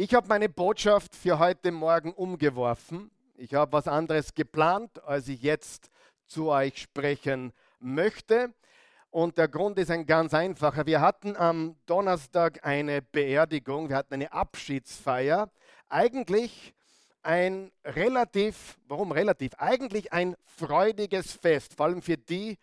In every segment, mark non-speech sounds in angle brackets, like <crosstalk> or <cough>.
Ich habe meine Botschaft für heute Morgen umgeworfen. Ich habe was anderes geplant, als ich jetzt zu euch sprechen möchte. Und der Grund ist ein ganz einfacher. Wir hatten am Donnerstag eine Beerdigung, wir hatten eine Abschiedsfeier. Eigentlich ein relativ, warum relativ? Eigentlich ein freudiges Fest, vor allem für die,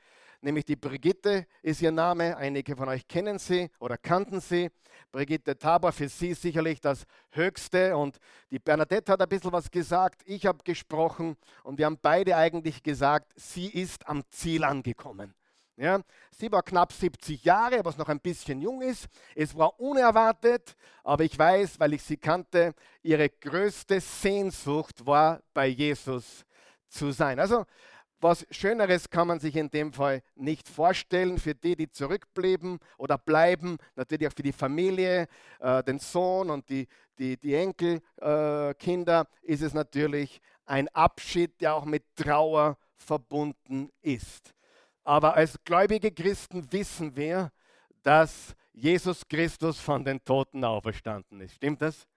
nämlich die Brigitte ist ihr Name. Einige von euch kennen sie oder kannten sie. Brigitte Tabor, für sie sicherlich das Höchste. Und die Bernadette hat ein bisschen was gesagt. Ich habe gesprochen und wir haben beide eigentlich gesagt, sie ist am Ziel angekommen. Ja, sie war knapp 70 Jahre, was noch ein bisschen jung ist. Es war unerwartet, aber ich weiß, weil ich sie kannte, ihre größte Sehnsucht war, bei Jesus zu sein. Also was Schöneres kann man sich in dem Fall nicht vorstellen für die, die zurückblieben oder bleiben, natürlich auch für die Familie, äh, den Sohn und die, die, die Enkelkinder äh, ist es natürlich ein Abschied, der auch mit Trauer verbunden ist. Aber als gläubige Christen wissen wir, dass Jesus Christus von den Toten auferstanden ist. Stimmt das?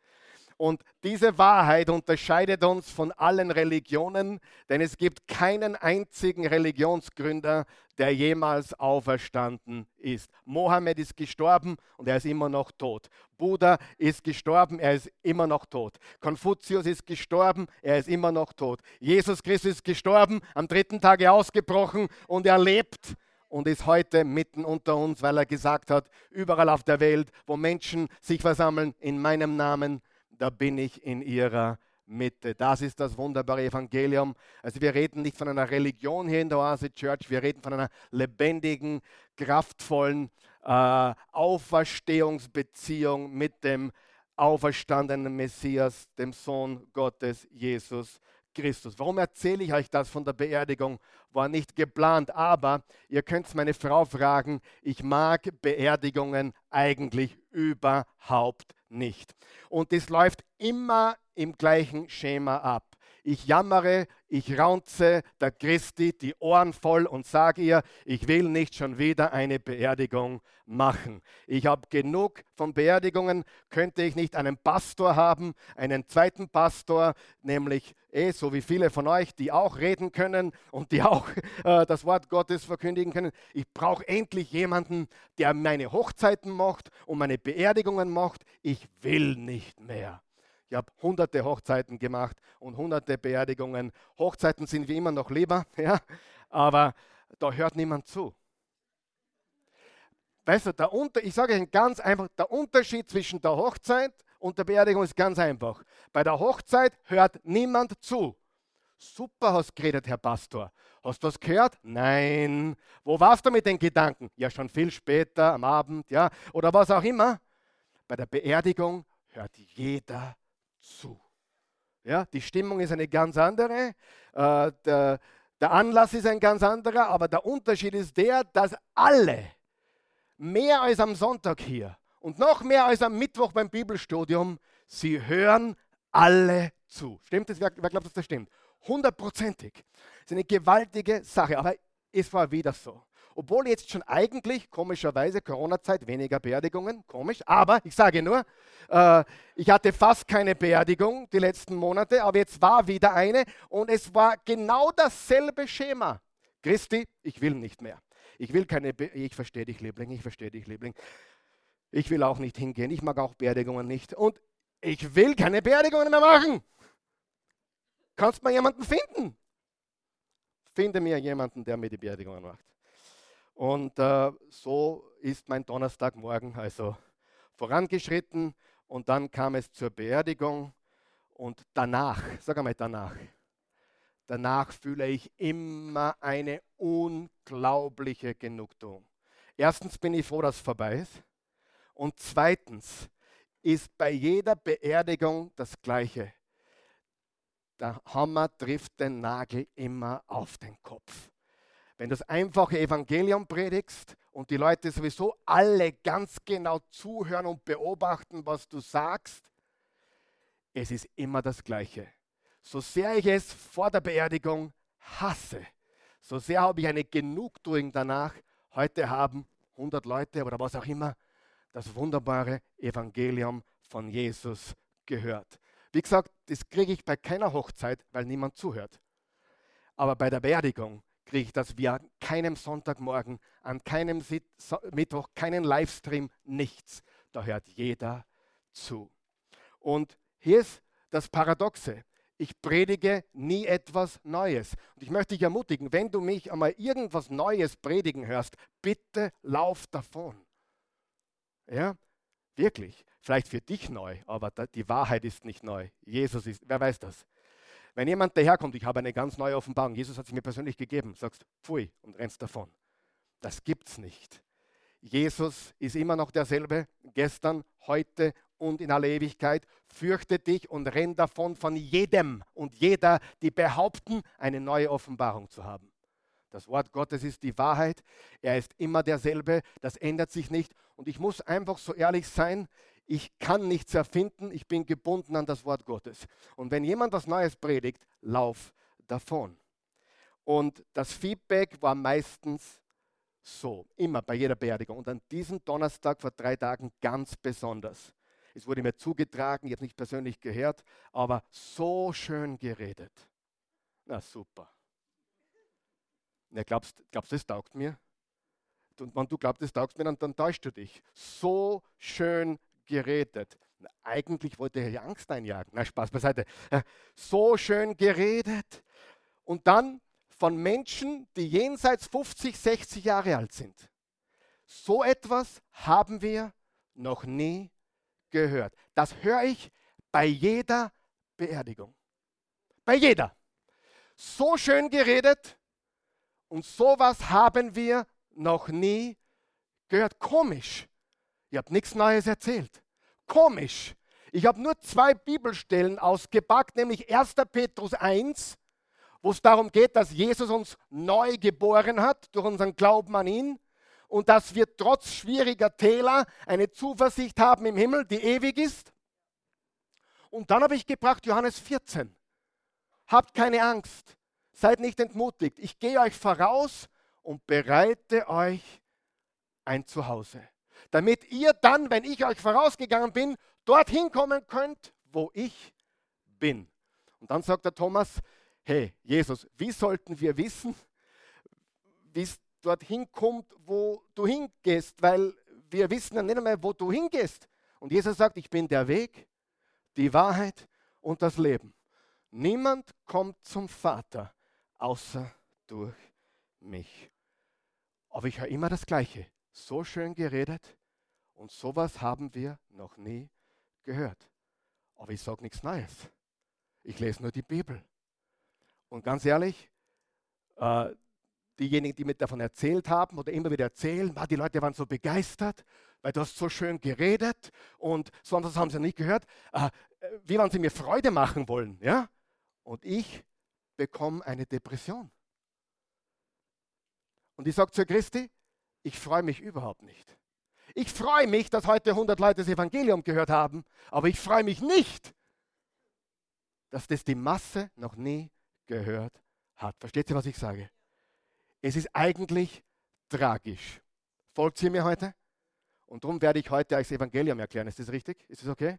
Und diese Wahrheit unterscheidet uns von allen Religionen, denn es gibt keinen einzigen Religionsgründer, der jemals auferstanden ist. Mohammed ist gestorben und er ist immer noch tot. Buddha ist gestorben, er ist immer noch tot. Konfuzius ist gestorben, er ist immer noch tot. Jesus Christus ist gestorben, am dritten Tage ausgebrochen und er lebt und ist heute mitten unter uns, weil er gesagt hat, überall auf der Welt, wo Menschen sich versammeln in meinem Namen, da bin ich in ihrer Mitte. Das ist das wunderbare Evangelium. Also wir reden nicht von einer Religion hier in der Oase Church, wir reden von einer lebendigen, kraftvollen äh, Auferstehungsbeziehung mit dem auferstandenen Messias, dem Sohn Gottes, Jesus Christus. Warum erzähle ich euch das von der Beerdigung? War nicht geplant, aber ihr könnt meine Frau fragen, ich mag Beerdigungen eigentlich überhaupt nicht. Und es läuft immer im gleichen Schema ab. Ich jammere, ich raunze der Christi die Ohren voll und sage ihr, ich will nicht schon wieder eine Beerdigung machen. Ich habe genug von Beerdigungen. Könnte ich nicht einen Pastor haben, einen zweiten Pastor, nämlich eh, so wie viele von euch, die auch reden können und die auch <laughs> äh, das Wort Gottes verkündigen können. Ich brauche endlich jemanden, der meine Hochzeiten macht und meine Beerdigungen macht. Ich will nicht mehr. Ich habe hunderte Hochzeiten gemacht und hunderte Beerdigungen. Hochzeiten sind wie immer noch lieber, <laughs> ja, aber da hört niemand zu. Weißt du, der Unter ich sage Ihnen ganz einfach, der Unterschied zwischen der Hochzeit und der Beerdigung ist ganz einfach. Bei der Hochzeit hört niemand zu. Super hast geredet, Herr Pastor. Hast du was gehört? Nein. Wo warst du mit den Gedanken? Ja, schon viel später am Abend, ja, oder was auch immer. Bei der Beerdigung hört jeder zu. Ja, die Stimmung ist eine ganz andere, äh, der, der Anlass ist ein ganz anderer, aber der Unterschied ist der, dass alle, mehr als am Sonntag hier und noch mehr als am Mittwoch beim Bibelstudium, sie hören alle zu. Stimmt das? Wer, wer glaubt, dass das stimmt? Hundertprozentig. Das ist eine gewaltige Sache, aber es war wieder so obwohl jetzt schon eigentlich komischerweise Corona-Zeit weniger Beerdigungen, komisch, aber ich sage nur, äh, ich hatte fast keine Beerdigung die letzten Monate, aber jetzt war wieder eine und es war genau dasselbe Schema. Christi, ich will nicht mehr. Ich will keine, Be ich verstehe dich, Liebling, ich verstehe dich, Liebling. Ich will auch nicht hingehen, ich mag auch Beerdigungen nicht und ich will keine Beerdigungen mehr machen. Kannst du mal jemanden finden? Finde mir jemanden, der mir die Beerdigungen macht. Und äh, so ist mein Donnerstagmorgen also vorangeschritten und dann kam es zur Beerdigung und danach, sag einmal danach, danach fühle ich immer eine unglaubliche Genugtuung. Erstens bin ich froh, dass es vorbei ist. Und zweitens ist bei jeder Beerdigung das Gleiche. Der Hammer trifft den Nagel immer auf den Kopf. Wenn du das einfache Evangelium predigst und die Leute sowieso alle ganz genau zuhören und beobachten, was du sagst, es ist immer das Gleiche. So sehr ich es vor der Beerdigung hasse, so sehr habe ich eine Genugtuung danach. Heute haben 100 Leute oder was auch immer das wunderbare Evangelium von Jesus gehört. Wie gesagt, das kriege ich bei keiner Hochzeit, weil niemand zuhört. Aber bei der Beerdigung kriege ich das wie an keinem Sonntagmorgen, an keinem Mittwoch, keinen Livestream, nichts. Da hört jeder zu. Und hier ist das Paradoxe. Ich predige nie etwas Neues. Und ich möchte dich ermutigen, wenn du mich einmal irgendwas Neues predigen hörst, bitte lauf davon. Ja, wirklich. Vielleicht für dich neu, aber die Wahrheit ist nicht neu. Jesus ist, wer weiß das? Wenn jemand daherkommt, ich habe eine ganz neue Offenbarung, Jesus hat sie mir persönlich gegeben, sagst, pfui und rennst davon. Das gibt's nicht. Jesus ist immer noch derselbe, gestern, heute und in aller Ewigkeit. Fürchte dich und renn davon von jedem und jeder, die behaupten, eine neue Offenbarung zu haben. Das Wort Gottes ist die Wahrheit. Er ist immer derselbe. Das ändert sich nicht. Und ich muss einfach so ehrlich sein, ich kann nichts erfinden. Ich bin gebunden an das Wort Gottes. Und wenn jemand was Neues predigt, lauf davon. Und das Feedback war meistens so, immer bei jeder Beerdigung. Und an diesem Donnerstag vor drei Tagen ganz besonders. Es wurde mir zugetragen, jetzt nicht persönlich gehört, aber so schön geredet. Na super. Na, glaubst du, das taugt mir? Und wenn du glaubst, das taugt mir, dann, dann täuschst du dich. So schön geredet. Eigentlich wollte er ja Angst einjagen. Na, Spaß beiseite. So schön geredet. Und dann von Menschen, die jenseits 50, 60 Jahre alt sind. So etwas haben wir noch nie gehört. Das höre ich bei jeder Beerdigung. Bei jeder. So schön geredet und sowas haben wir noch nie gehört. Komisch. Ihr habt nichts Neues erzählt. Komisch. Ich habe nur zwei Bibelstellen ausgepackt, nämlich 1. Petrus 1 wo es darum geht, dass Jesus uns neu geboren hat durch unseren Glauben an ihn und dass wir trotz schwieriger Täler eine Zuversicht haben im Himmel, die ewig ist. Und dann habe ich gebracht Johannes 14. Habt keine Angst, seid nicht entmutigt. Ich gehe euch voraus und bereite euch ein Zuhause, damit ihr dann, wenn ich euch vorausgegangen bin, dorthin kommen könnt, wo ich bin. Und dann sagt der Thomas, hey Jesus, wie sollten wir wissen, wie es dorthin kommt, wo du hingehst, weil wir wissen ja nicht einmal, wo du hingehst. Und Jesus sagt, ich bin der Weg, die Wahrheit und das Leben. Niemand kommt zum Vater außer durch mich. Aber ich höre immer das Gleiche. So schön geredet und sowas haben wir noch nie gehört. Aber ich sage nichts Neues. Ich lese nur die Bibel. Und ganz ehrlich, äh, diejenigen, die mir davon erzählt haben oder immer wieder erzählen, die Leute waren so begeistert, weil du hast so schön geredet und sonst haben sie nicht gehört. Äh, wie wann sie mir Freude machen wollen, ja? Und ich bekomme eine Depression. Und ich sage zu Christi, ich freue mich überhaupt nicht. Ich freue mich, dass heute 100 Leute das Evangelium gehört haben, aber ich freue mich nicht, dass das die Masse noch nie gehört hat. Versteht ihr, was ich sage? Es ist eigentlich tragisch. Folgt ihr mir heute? Und darum werde ich heute euch das Evangelium erklären. Ist das richtig? Ist das okay?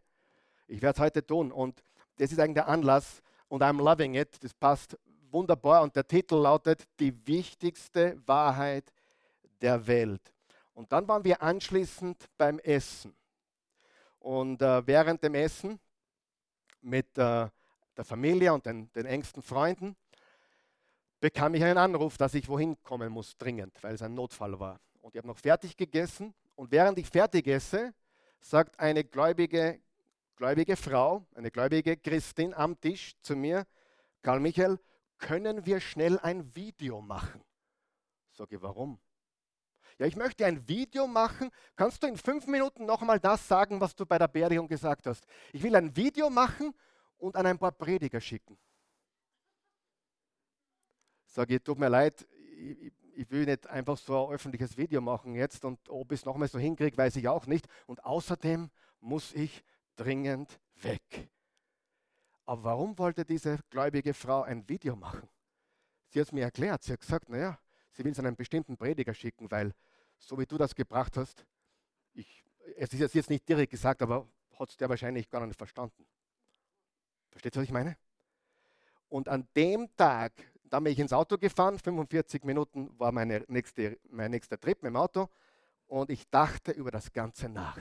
Ich werde es heute tun. Und das ist eigentlich der Anlass. Und I'm loving it. Das passt wunderbar. Und der Titel lautet Die wichtigste Wahrheit der Welt. Und dann waren wir anschließend beim Essen. Und äh, während dem Essen mit äh, der Familie und den, den engsten Freunden, bekam ich einen Anruf, dass ich wohin kommen muss, dringend, weil es ein Notfall war. Und ich habe noch fertig gegessen und während ich fertig esse, sagt eine gläubige, gläubige Frau, eine gläubige Christin am Tisch zu mir, Karl Michael, können wir schnell ein Video machen? Sage warum? Ja, ich möchte ein Video machen. Kannst du in fünf Minuten nochmal das sagen, was du bei der Beerdigung gesagt hast? Ich will ein Video machen und an ein paar Prediger schicken. Sage ich, tut mir leid, ich, ich will nicht einfach so ein öffentliches Video machen jetzt und ob ich es nochmal so hinkriege, weiß ich auch nicht. Und außerdem muss ich dringend weg. Aber warum wollte diese gläubige Frau ein Video machen? Sie hat es mir erklärt. Sie hat gesagt, naja, sie will es an einen bestimmten Prediger schicken, weil so wie du das gebracht hast, ich, es ist jetzt nicht direkt gesagt, aber hat es der wahrscheinlich gar nicht verstanden. Versteht ihr, was ich meine? Und an dem Tag, da bin ich ins Auto gefahren, 45 Minuten war meine nächste, mein nächster Trip mit dem Auto und ich dachte über das Ganze nach.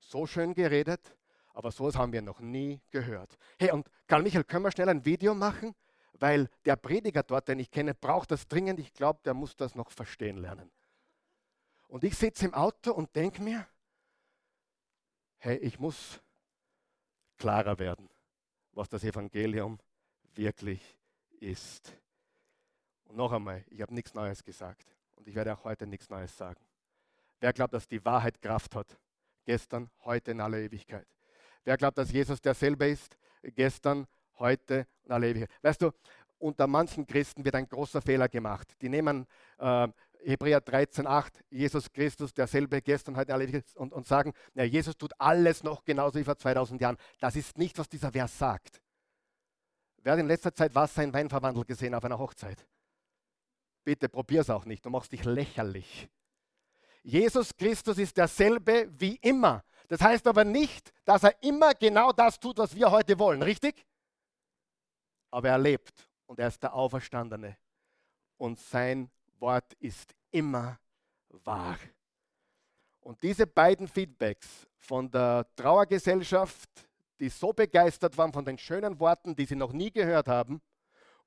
So schön geredet, aber sowas haben wir noch nie gehört. Hey, und Karl Michael, können wir schnell ein Video machen? Weil der Prediger dort, den ich kenne, braucht das dringend. Ich glaube, der muss das noch verstehen lernen. Und ich sitze im Auto und denke mir, hey, ich muss klarer werden, was das Evangelium wirklich ist. Und noch einmal, ich habe nichts Neues gesagt und ich werde auch heute nichts Neues sagen. Wer glaubt, dass die Wahrheit Kraft hat? Gestern, heute in aller Ewigkeit. Wer glaubt, dass Jesus derselbe ist? Gestern, heute und alle Ewigkeit. Weißt du, unter manchen Christen wird ein großer Fehler gemacht. Die nehmen äh, Hebräer 13,8, Jesus Christus, derselbe gestern, heute, alle und, und sagen, ja, Jesus tut alles noch genauso wie vor 2000 Jahren. Das ist nicht, was dieser Vers sagt. Wer hat in letzter Zeit Wasser in Wein verwandelt gesehen auf einer Hochzeit? Bitte probier es auch nicht, du machst dich lächerlich. Jesus Christus ist derselbe wie immer. Das heißt aber nicht, dass er immer genau das tut, was wir heute wollen, richtig? Aber er lebt und er ist der Auferstandene. Und sein Wort ist immer wahr. Und diese beiden Feedbacks von der Trauergesellschaft, die so begeistert waren von den schönen Worten, die sie noch nie gehört haben,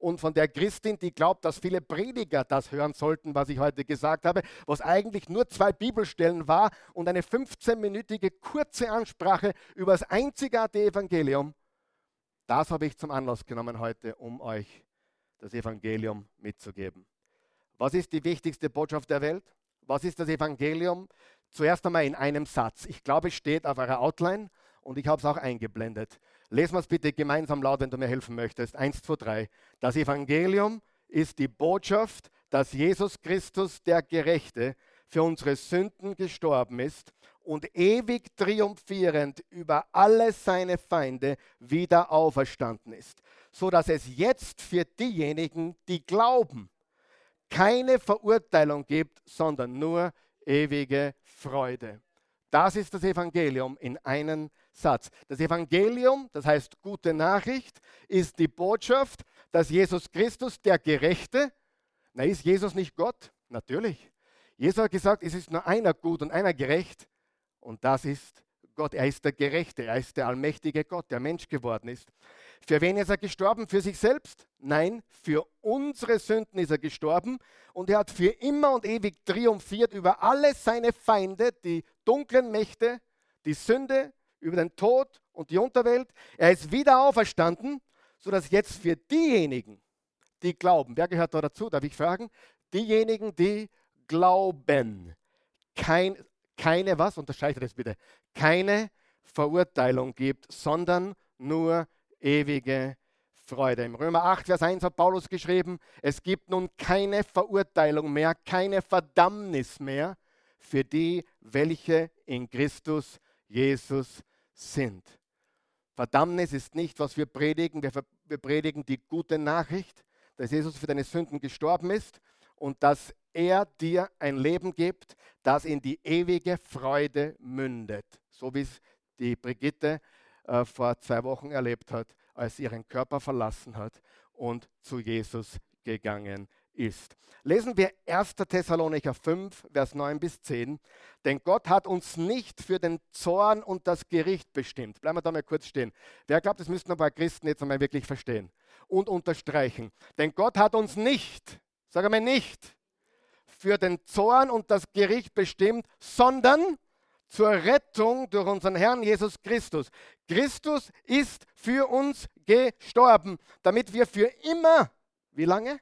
und von der Christin, die glaubt, dass viele Prediger das hören sollten, was ich heute gesagt habe, was eigentlich nur zwei Bibelstellen war und eine 15-minütige kurze Ansprache über das einzigartige Evangelium. Das habe ich zum Anlass genommen heute, um euch das Evangelium mitzugeben. Was ist die wichtigste Botschaft der Welt? Was ist das Evangelium? Zuerst einmal in einem Satz. Ich glaube, es steht auf eurer Outline und ich habe es auch eingeblendet. Lesen wir es bitte gemeinsam laut, wenn du mir helfen möchtest. Eins, zwei, drei. Das Evangelium ist die Botschaft, dass Jesus Christus, der Gerechte, für unsere Sünden gestorben ist und ewig triumphierend über alle seine Feinde wieder auferstanden ist, so dass es jetzt für diejenigen, die glauben, keine Verurteilung gibt, sondern nur ewige Freude. Das ist das Evangelium in einem Satz. Das Evangelium, das heißt gute Nachricht, ist die Botschaft, dass Jesus Christus, der Gerechte, na ist Jesus nicht Gott? Natürlich. Jesus hat gesagt, es ist nur einer gut und einer gerecht und das ist Gott. Er ist der Gerechte, er ist der allmächtige Gott, der Mensch geworden ist. Für wen ist er gestorben? Für sich selbst? Nein, für unsere Sünden ist er gestorben und er hat für immer und ewig triumphiert über alle seine Feinde, die dunklen Mächte, die Sünde, über den Tod und die Unterwelt. Er ist wieder auferstanden, sodass jetzt für diejenigen, die glauben, wer gehört da dazu, darf ich fragen? Diejenigen, die glauben, kein, keine, was, unterscheidet das bitte, keine Verurteilung gibt, sondern nur ewige Freude. Im Römer 8, Vers 1 hat Paulus geschrieben, es gibt nun keine Verurteilung mehr, keine Verdammnis mehr für die, welche in Christus Jesus sind. Verdammnis ist nicht, was wir predigen. Wir, wir predigen die gute Nachricht, dass Jesus für deine Sünden gestorben ist und dass er dir ein Leben gibt, das in die ewige Freude mündet. So wie es die Brigitte äh, vor zwei Wochen erlebt hat, als sie ihren Körper verlassen hat und zu Jesus gegangen ist. Lesen wir 1. Thessalonicher 5, Vers 9 bis 10. Denn Gott hat uns nicht für den Zorn und das Gericht bestimmt. Bleiben wir da mal kurz stehen. Wer glaubt, das müssten ein paar Christen jetzt einmal wirklich verstehen und unterstreichen. Denn Gott hat uns nicht, sage mal nicht, für den Zorn und das Gericht bestimmt, sondern zur Rettung durch unseren Herrn Jesus Christus. Christus ist für uns gestorben, damit wir für immer, wie lange?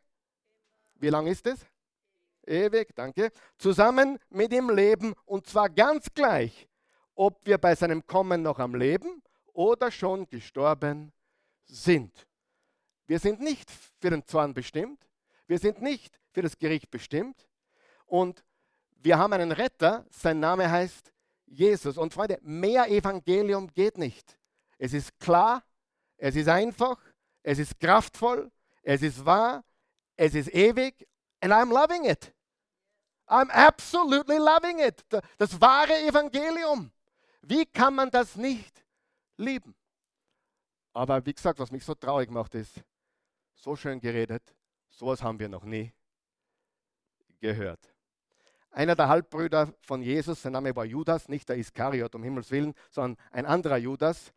Wie lange ist es? Ewig, danke. Zusammen mit ihm leben und zwar ganz gleich, ob wir bei seinem Kommen noch am Leben oder schon gestorben sind. Wir sind nicht für den Zorn bestimmt. Wir sind nicht für das Gericht bestimmt. Und wir haben einen Retter, sein Name heißt Jesus. Und Freunde, mehr Evangelium geht nicht. Es ist klar, es ist einfach, es ist kraftvoll, es ist wahr es ist ewig and I'm loving it. I'm absolutely loving it. Das wahre Evangelium. Wie kann man das nicht lieben? Aber wie gesagt, was mich so traurig macht, ist, so schön geredet, sowas haben wir noch nie gehört. Einer der Halbbrüder von Jesus, sein Name war Judas, nicht der Iskariot, um Himmels Willen, sondern ein anderer Judas,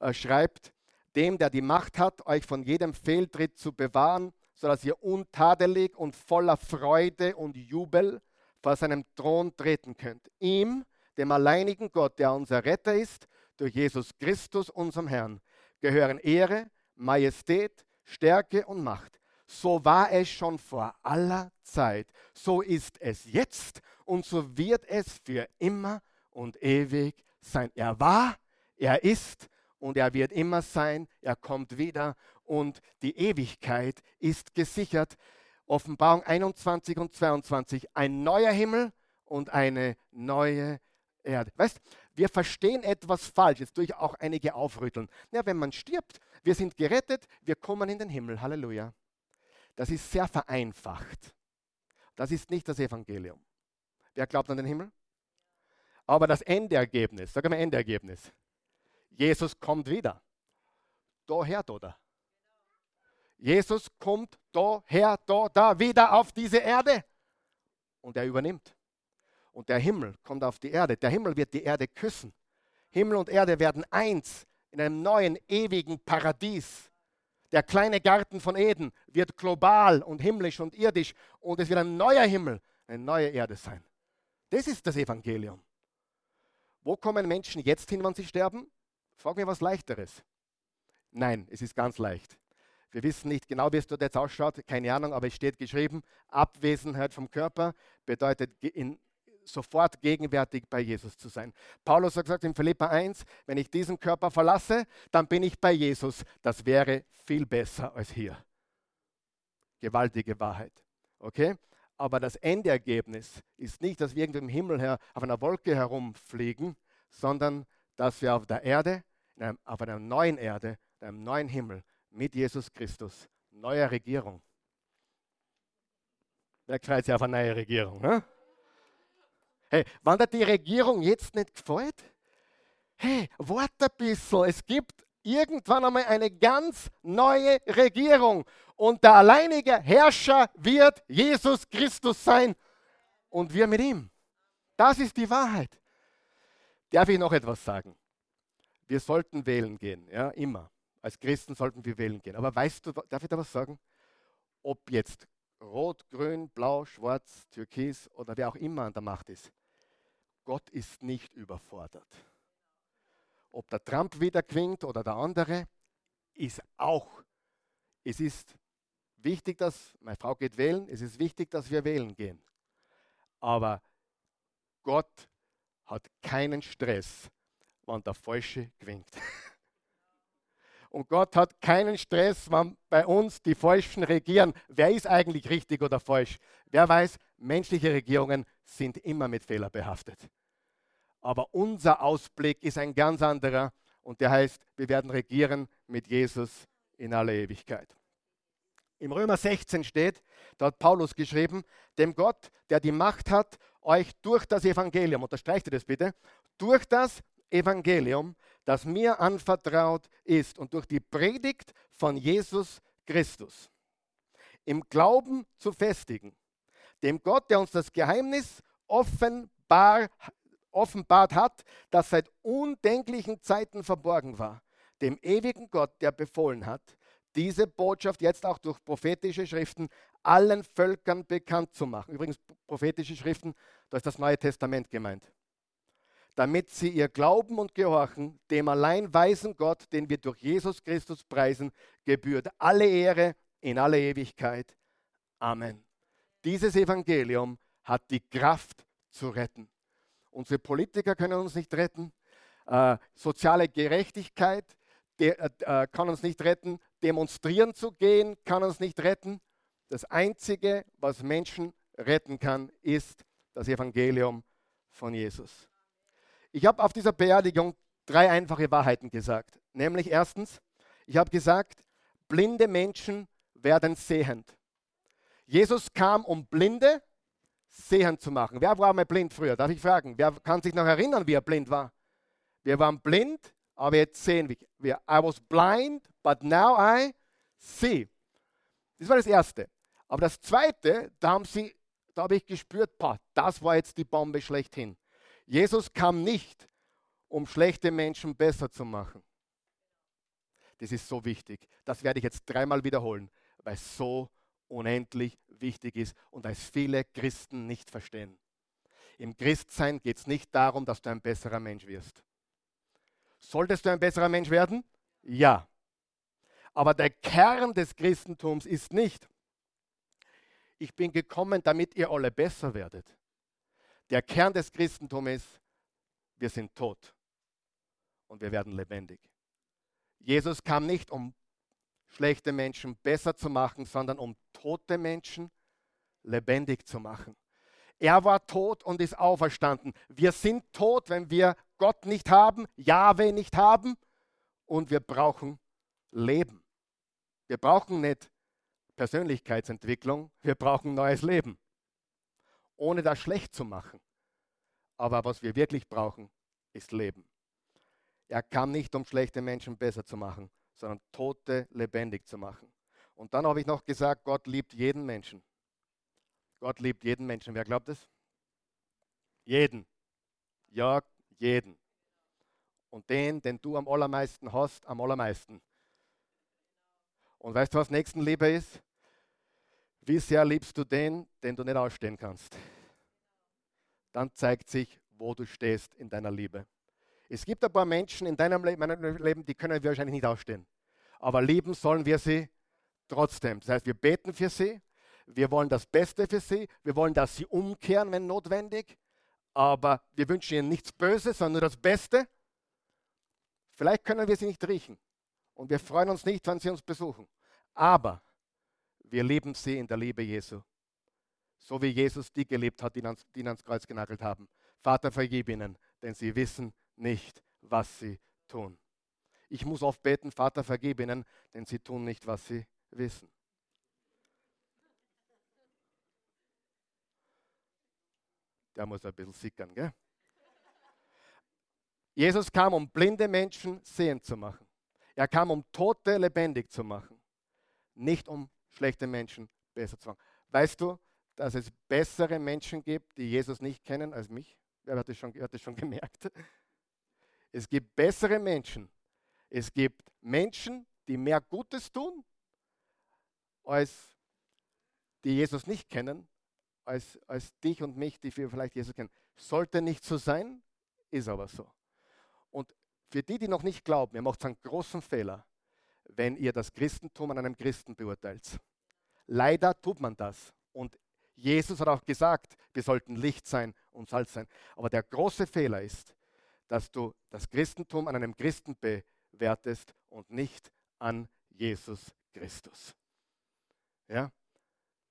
äh, schreibt, dem, der die Macht hat, euch von jedem Fehltritt zu bewahren, sodass ihr untadelig und voller Freude und Jubel vor seinem Thron treten könnt. Ihm, dem alleinigen Gott, der unser Retter ist, durch Jesus Christus, unserem Herrn, gehören Ehre, Majestät, Stärke und Macht. So war es schon vor aller Zeit, so ist es jetzt und so wird es für immer und ewig sein. Er war, er ist und er wird immer sein, er kommt wieder und die Ewigkeit ist gesichert. Offenbarung 21 und 22, ein neuer Himmel und eine neue Erde. Weißt, wir verstehen etwas falsch, jetzt durch auch einige aufrütteln. Ja, wenn man stirbt, wir sind gerettet, wir kommen in den Himmel. Halleluja. Das ist sehr vereinfacht. Das ist nicht das Evangelium. Wer glaubt an den Himmel? Aber das Endergebnis, sag mal Endergebnis. Jesus kommt wieder. Daher, da, da. Jesus kommt daher, da, da, wieder auf diese Erde. Und er übernimmt. Und der Himmel kommt auf die Erde. Der Himmel wird die Erde küssen. Himmel und Erde werden eins in einem neuen, ewigen Paradies. Der kleine Garten von Eden wird global und himmlisch und irdisch. Und es wird ein neuer Himmel, eine neue Erde sein. Das ist das Evangelium. Wo kommen Menschen jetzt hin, wenn sie sterben? Frag mir was Leichteres. Nein, es ist ganz leicht. Wir wissen nicht genau, wie es dort jetzt ausschaut, keine Ahnung, aber es steht geschrieben, Abwesenheit vom Körper bedeutet in, sofort gegenwärtig bei Jesus zu sein. Paulus hat gesagt in Philippa 1, wenn ich diesen Körper verlasse, dann bin ich bei Jesus. Das wäre viel besser als hier. Gewaltige Wahrheit. Okay? Aber das Endergebnis ist nicht, dass wir irgendwie im Himmel her auf einer Wolke herumfliegen, sondern dass wir auf der Erde einem, auf einer neuen Erde, einem neuen Himmel mit Jesus Christus, neuer Regierung. Wer freut sich auf eine neue Regierung? Ne? Hey, wenn dir die Regierung jetzt nicht gefällt, hey, warte ein bisschen. Es gibt irgendwann einmal eine ganz neue Regierung. Und der alleinige Herrscher wird Jesus Christus sein und wir mit ihm. Das ist die Wahrheit. Darf ich noch etwas sagen? wir sollten wählen gehen, ja, immer. Als Christen sollten wir wählen gehen. Aber weißt du, darf ich da was sagen? Ob jetzt rot, grün, blau, schwarz, türkis oder wer auch immer an der Macht ist, Gott ist nicht überfordert. Ob der Trump wieder klingt oder der andere, ist auch. Es ist wichtig, dass, meine Frau geht wählen, es ist wichtig, dass wir wählen gehen. Aber Gott hat keinen Stress wenn der Falsche gewinnt. <laughs> Und Gott hat keinen Stress, wenn bei uns die Falschen regieren. Wer ist eigentlich richtig oder falsch? Wer weiß, menschliche Regierungen sind immer mit Fehler behaftet. Aber unser Ausblick ist ein ganz anderer und der heißt, wir werden regieren mit Jesus in aller Ewigkeit. Im Römer 16 steht, da hat Paulus geschrieben, dem Gott, der die Macht hat, euch durch das Evangelium, unterstreicht ihr das bitte, durch das Evangelium, das mir anvertraut ist und durch die Predigt von Jesus Christus im Glauben zu festigen, dem Gott, der uns das Geheimnis offenbar, offenbart hat, das seit undenklichen Zeiten verborgen war, dem ewigen Gott, der befohlen hat, diese Botschaft jetzt auch durch prophetische Schriften allen Völkern bekannt zu machen. Übrigens, prophetische Schriften, da ist das Neue Testament gemeint damit sie ihr Glauben und Gehorchen dem allein weisen Gott, den wir durch Jesus Christus preisen, gebührt alle Ehre in alle Ewigkeit. Amen. Dieses Evangelium hat die Kraft zu retten. Unsere Politiker können uns nicht retten. Äh, soziale Gerechtigkeit de, äh, äh kann uns nicht retten. Demonstrieren zu gehen kann uns nicht retten. Das Einzige, was Menschen retten kann, ist das Evangelium von Jesus. Ich habe auf dieser Beerdigung drei einfache Wahrheiten gesagt. Nämlich erstens, ich habe gesagt, blinde Menschen werden sehend. Jesus kam, um Blinde sehend zu machen. Wer war mal blind früher? Darf ich fragen? Wer kann sich noch erinnern, wie er blind war? Wir waren blind, aber jetzt sehen wir. I was blind, but now I see. Das war das Erste. Aber das Zweite, da haben sie, da habe ich gespürt, boah, das war jetzt die Bombe schlechthin. Jesus kam nicht, um schlechte Menschen besser zu machen. Das ist so wichtig. Das werde ich jetzt dreimal wiederholen, weil es so unendlich wichtig ist und weil es viele Christen nicht verstehen. Im Christsein geht es nicht darum, dass du ein besserer Mensch wirst. Solltest du ein besserer Mensch werden? Ja. Aber der Kern des Christentums ist nicht, ich bin gekommen, damit ihr alle besser werdet. Der Kern des Christentums ist, wir sind tot und wir werden lebendig. Jesus kam nicht, um schlechte Menschen besser zu machen, sondern um tote Menschen lebendig zu machen. Er war tot und ist auferstanden. Wir sind tot, wenn wir Gott nicht haben, Jahwe nicht haben und wir brauchen Leben. Wir brauchen nicht Persönlichkeitsentwicklung, wir brauchen neues Leben. Ohne das schlecht zu machen. Aber was wir wirklich brauchen, ist Leben. Er kam nicht, um schlechte Menschen besser zu machen, sondern Tote lebendig zu machen. Und dann habe ich noch gesagt, Gott liebt jeden Menschen. Gott liebt jeden Menschen. Wer glaubt es? Jeden. Ja, jeden. Und den, den du am allermeisten hast, am allermeisten. Und weißt du, was Nächstenliebe ist? Wie sehr liebst du den, den du nicht ausstehen kannst? Dann zeigt sich, wo du stehst in deiner Liebe. Es gibt ein paar Menschen in deinem Leben, meinem Leben, die können wir wahrscheinlich nicht ausstehen. Aber lieben sollen wir sie trotzdem. Das heißt, wir beten für sie, wir wollen das Beste für sie, wir wollen, dass sie umkehren, wenn notwendig. Aber wir wünschen ihnen nichts Böses, sondern nur das Beste. Vielleicht können wir sie nicht riechen. Und wir freuen uns nicht, wenn sie uns besuchen. Aber wir lieben sie in der Liebe Jesu. So wie Jesus die gelebt hat, die ihn ans Kreuz genagelt haben. Vater, vergib ihnen, denn sie wissen nicht, was sie tun. Ich muss oft beten, Vater, vergib ihnen, denn sie tun nicht, was sie wissen. Der muss ein bisschen sickern, gell? Jesus kam, um blinde Menschen sehend zu machen. Er kam, um Tote lebendig zu machen, nicht um schlechte Menschen besser zu machen. Weißt du, dass es bessere Menschen gibt, die Jesus nicht kennen als mich? Wer hat das schon, hat das schon <laughs> gemerkt? Es gibt bessere Menschen. Es gibt Menschen, die mehr Gutes tun, als die Jesus nicht kennen, als, als dich und mich, die wir vielleicht Jesus kennen. Sollte nicht so sein, ist aber so. Und für die, die noch nicht glauben, ihr macht einen großen Fehler, wenn ihr das Christentum an einem Christen beurteilt. Leider tut man das. Und Jesus hat auch gesagt, wir sollten Licht sein und Salz sein. Aber der große Fehler ist, dass du das Christentum an einem Christen bewertest und nicht an Jesus Christus. Ja?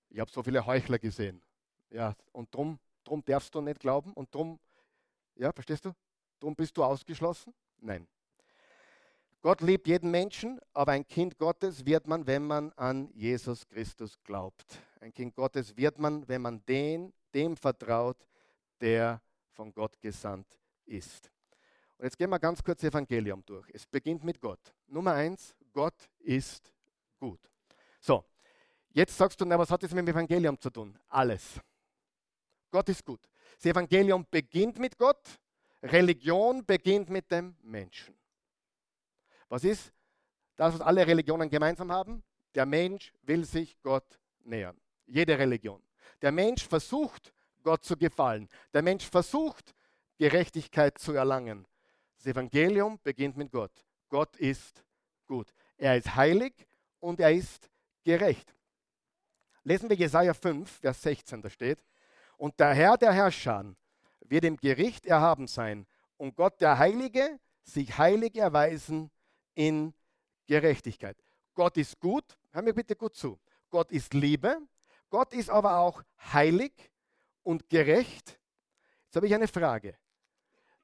Ich habe so viele Heuchler gesehen. Ja, und drum, drum darfst du nicht glauben und drum, ja, verstehst du? Drum bist du ausgeschlossen? Nein. Gott liebt jeden Menschen, aber ein Kind Gottes wird man, wenn man an Jesus Christus glaubt. Ein Kind Gottes wird man, wenn man den, dem vertraut, der von Gott gesandt ist. Und jetzt gehen wir ganz kurz das Evangelium durch. Es beginnt mit Gott. Nummer eins, Gott ist gut. So, jetzt sagst du, na, was hat das mit dem Evangelium zu tun? Alles. Gott ist gut. Das Evangelium beginnt mit Gott, Religion beginnt mit dem Menschen. Was ist das, was alle Religionen gemeinsam haben? Der Mensch will sich Gott nähern. Jede Religion. Der Mensch versucht, Gott zu gefallen. Der Mensch versucht, Gerechtigkeit zu erlangen. Das Evangelium beginnt mit Gott. Gott ist gut. Er ist heilig und er ist gerecht. Lesen wir Jesaja 5, Vers 16, da steht: Und der Herr der Herrscher wird im Gericht erhaben sein und Gott der Heilige sich heilig erweisen in Gerechtigkeit. Gott ist gut, hör mir bitte gut zu. Gott ist Liebe, Gott ist aber auch heilig und gerecht. Jetzt habe ich eine Frage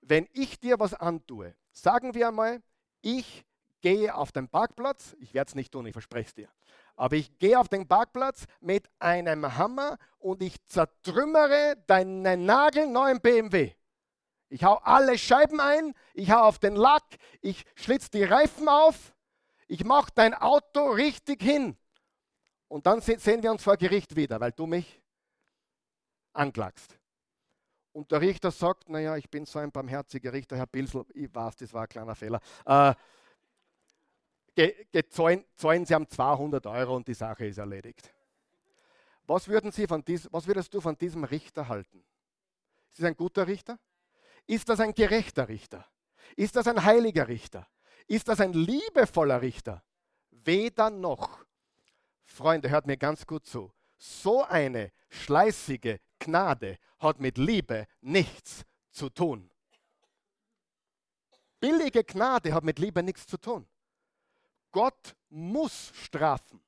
wenn ich dir was antue, sagen wir einmal, ich gehe auf den Parkplatz, ich werde es nicht tun, ich verspreche es dir, aber ich gehe auf den Parkplatz mit einem Hammer und ich zertrümmere deinen nagelneuen BMW. Ich hau alle Scheiben ein, ich hau auf den Lack, ich schlitz die Reifen auf, ich mache dein Auto richtig hin. Und dann sehen wir uns vor Gericht wieder, weil du mich anklagst. Und der Richter sagt, naja, ich bin so ein barmherziger Richter, Herr Pilsel, ich weiß, das war ein kleiner Fehler. Äh, zahlen, zahlen Sie am 200 Euro und die Sache ist erledigt. Was, würden Sie von dies, was würdest du von diesem Richter halten? Ist das ein guter Richter? Ist das ein gerechter Richter? Ist das ein heiliger Richter? Ist das ein liebevoller Richter? Weder noch. Freunde, hört mir ganz gut zu. So eine schleißige Gnade hat mit Liebe nichts zu tun. Billige Gnade hat mit Liebe nichts zu tun. Gott muss strafen.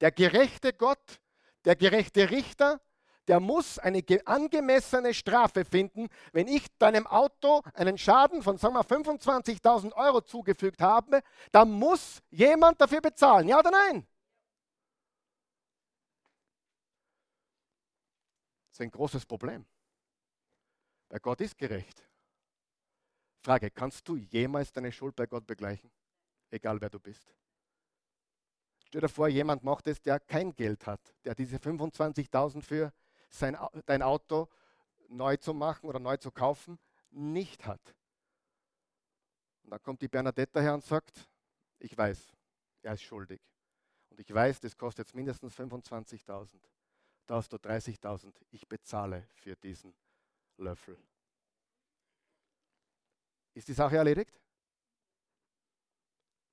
Der gerechte Gott, der gerechte Richter, der muss eine angemessene Strafe finden. Wenn ich deinem Auto einen Schaden von sagen wir 25.000 Euro zugefügt habe, dann muss jemand dafür bezahlen. Ja oder nein? Das ist ein großes Problem. Weil Gott ist gerecht. Frage, kannst du jemals deine Schuld bei Gott begleichen? Egal wer du bist. Stell dir vor, jemand macht es, der kein Geld hat, der diese 25.000 für sein, dein Auto neu zu machen oder neu zu kaufen nicht hat. Und dann kommt die Bernadetta her und sagt, ich weiß, er ist schuldig. Und ich weiß, das kostet jetzt mindestens 25.000. Da hast du 30.000. Ich bezahle für diesen Löffel. Ist die Sache erledigt?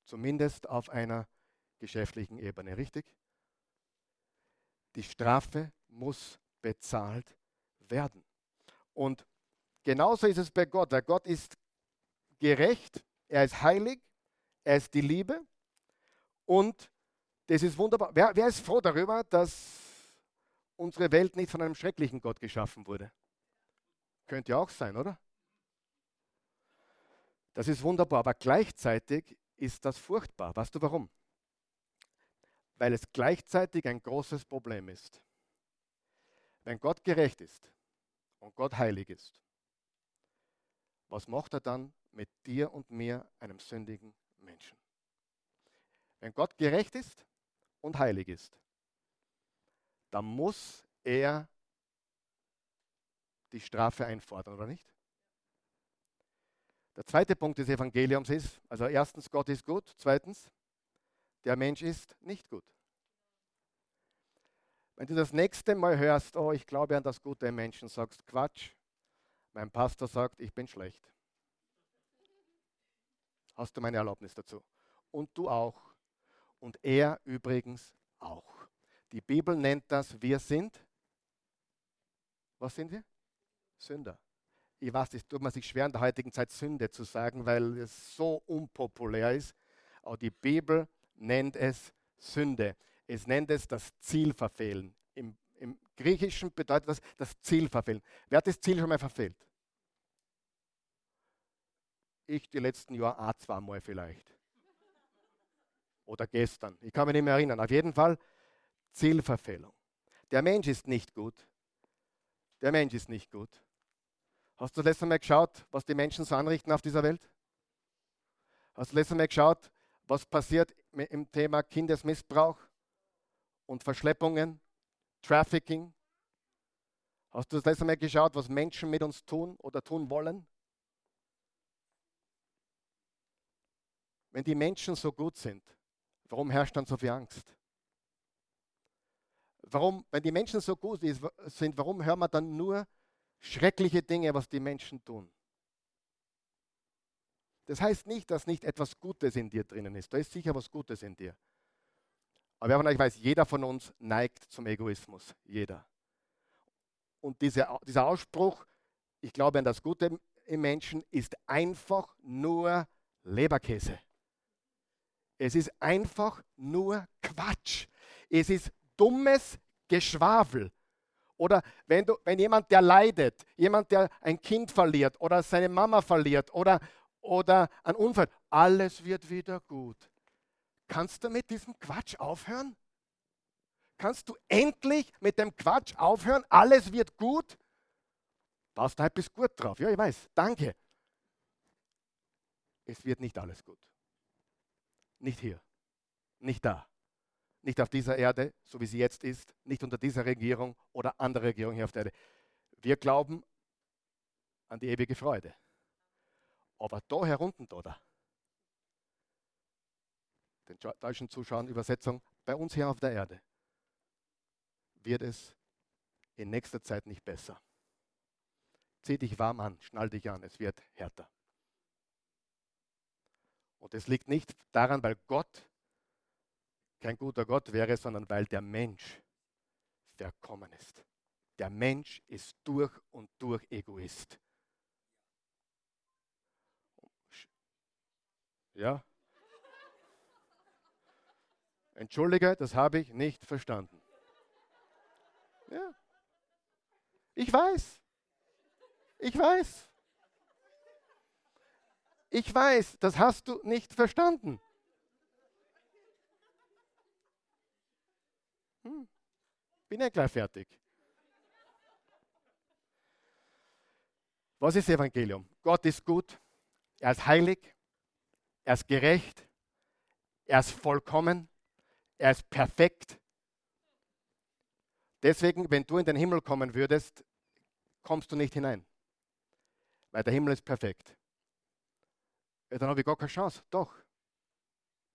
Zumindest auf einer geschäftlichen Ebene, richtig? Die Strafe muss bezahlt werden. Und genauso ist es bei Gott. Der Gott ist gerecht, er ist heilig, er ist die Liebe und das ist wunderbar. Wer, wer ist froh darüber, dass unsere Welt nicht von einem schrecklichen Gott geschaffen wurde? Könnte ja auch sein, oder? Das ist wunderbar, aber gleichzeitig ist das furchtbar. Weißt du warum? Weil es gleichzeitig ein großes Problem ist. Wenn Gott gerecht ist und Gott heilig ist, was macht er dann mit dir und mir, einem sündigen Menschen? Wenn Gott gerecht ist und heilig ist, dann muss er die Strafe einfordern, oder nicht? Der zweite Punkt des Evangeliums ist, also erstens, Gott ist gut, zweitens, der Mensch ist nicht gut. Wenn du das nächste Mal hörst, oh, ich glaube an das Gute im Menschen, sagst Quatsch, mein Pastor sagt, ich bin schlecht. Hast du meine Erlaubnis dazu? Und du auch. Und er übrigens auch. Die Bibel nennt das, wir sind, was sind wir? Sünder. Ich weiß, das tut man sich schwer in der heutigen Zeit Sünde zu sagen, weil es so unpopulär ist. Aber die Bibel nennt es Sünde. Es nennt es das Ziel verfehlen. Im, Im, Griechischen bedeutet das das Ziel verfehlen. Wer hat das Ziel schon mal verfehlt? Ich die letzten Jahre auch zweimal vielleicht. Oder gestern. Ich kann mich nicht mehr erinnern. Auf jeden Fall Zielverfehlung. Der Mensch ist nicht gut. Der Mensch ist nicht gut. Hast du letztes Mal geschaut, was die Menschen so anrichten auf dieser Welt? Hast du letztes Mal geschaut, was passiert im Thema Kindesmissbrauch? Und Verschleppungen, Trafficking. Hast du das letzte Mal geschaut, was Menschen mit uns tun oder tun wollen? Wenn die Menschen so gut sind, warum herrscht dann so viel Angst? Warum, wenn die Menschen so gut sind, warum hören wir dann nur schreckliche Dinge, was die Menschen tun? Das heißt nicht, dass nicht etwas Gutes in dir drinnen ist. Da ist sicher was Gutes in dir. Aber wer von euch weiß, jeder von uns neigt zum Egoismus. Jeder. Und diese, dieser Ausspruch, ich glaube an das Gute im Menschen, ist einfach nur Leberkäse. Es ist einfach nur Quatsch. Es ist dummes Geschwafel. Oder wenn, du, wenn jemand, der leidet, jemand, der ein Kind verliert oder seine Mama verliert oder, oder ein Unfall, alles wird wieder gut. Kannst du mit diesem Quatsch aufhören? Kannst du endlich mit dem Quatsch aufhören? Alles wird gut? Passt halt bis gut drauf. Ja, ich weiß. Danke. Es wird nicht alles gut. Nicht hier. Nicht da. Nicht auf dieser Erde, so wie sie jetzt ist. Nicht unter dieser Regierung oder andere Regierung hier auf der Erde. Wir glauben an die ewige Freude. Aber da herunten, da, den deutschen Zuschauern Übersetzung, bei uns hier auf der Erde wird es in nächster Zeit nicht besser. Zieh dich warm an, schnall dich an, es wird härter. Und es liegt nicht daran, weil Gott kein guter Gott wäre, sondern weil der Mensch verkommen ist. Der Mensch ist durch und durch Egoist. Ja? Entschuldige, das habe ich nicht verstanden. Ja. Ich weiß. Ich weiß. Ich weiß, das hast du nicht verstanden. Hm. Bin ja gleich fertig. Was ist Evangelium? Gott ist gut, er ist heilig, er ist gerecht, er ist vollkommen, er ist perfekt. Deswegen, wenn du in den Himmel kommen würdest, kommst du nicht hinein, weil der Himmel ist perfekt. Ja, dann habe ich gar keine Chance. Doch.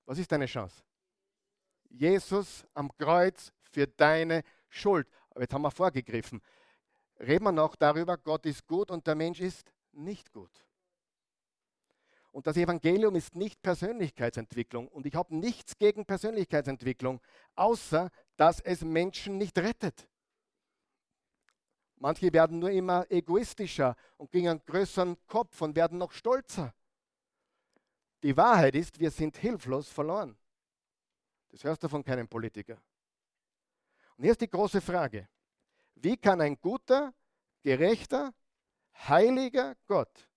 Was ist deine Chance? Jesus am Kreuz für deine Schuld. Aber jetzt haben wir vorgegriffen. Reden wir noch darüber, Gott ist gut und der Mensch ist nicht gut. Und das Evangelium ist nicht Persönlichkeitsentwicklung. Und ich habe nichts gegen Persönlichkeitsentwicklung, außer dass es Menschen nicht rettet. Manche werden nur immer egoistischer und kriegen einen größeren Kopf und werden noch stolzer. Die Wahrheit ist, wir sind hilflos verloren. Das hörst du von keinem Politiker. Und hier ist die große Frage. Wie kann ein guter, gerechter, heiliger Gott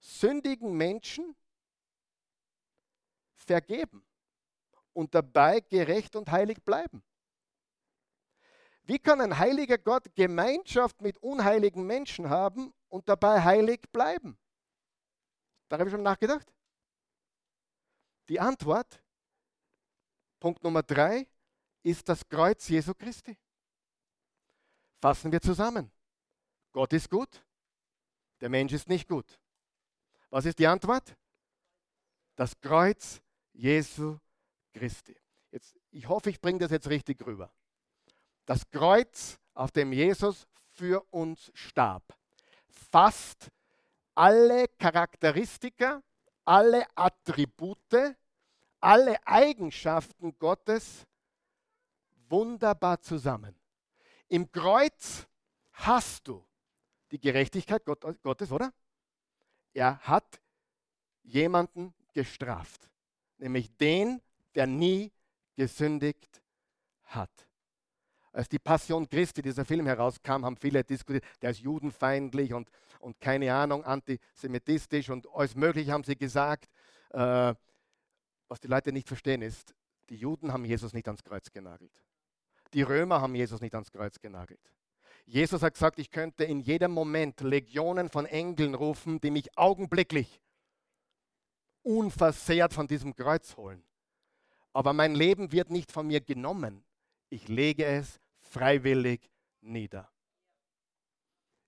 sündigen Menschen vergeben und dabei gerecht und heilig bleiben? Wie kann ein heiliger Gott Gemeinschaft mit unheiligen Menschen haben und dabei heilig bleiben? Da habe ich schon nachgedacht. Die Antwort, Punkt Nummer drei, ist das Kreuz Jesu Christi. Fassen wir zusammen. Gott ist gut, der Mensch ist nicht gut. Was ist die Antwort? Das Kreuz Jesu Christi. Jetzt, ich hoffe, ich bringe das jetzt richtig rüber. Das Kreuz, auf dem Jesus für uns starb, fasst alle Charakteristika, alle Attribute, alle Eigenschaften Gottes wunderbar zusammen. Im Kreuz hast du die Gerechtigkeit Gottes, oder? Er hat jemanden gestraft, nämlich den, der nie gesündigt hat. Als die Passion Christi, dieser Film herauskam, haben viele diskutiert, der ist judenfeindlich und, und keine Ahnung, antisemitistisch und alles Mögliche haben sie gesagt. Äh, was die Leute nicht verstehen ist, die Juden haben Jesus nicht ans Kreuz genagelt. Die Römer haben Jesus nicht ans Kreuz genagelt. Jesus hat gesagt, ich könnte in jedem Moment Legionen von Engeln rufen, die mich augenblicklich unversehrt von diesem Kreuz holen. Aber mein Leben wird nicht von mir genommen. Ich lege es freiwillig nieder.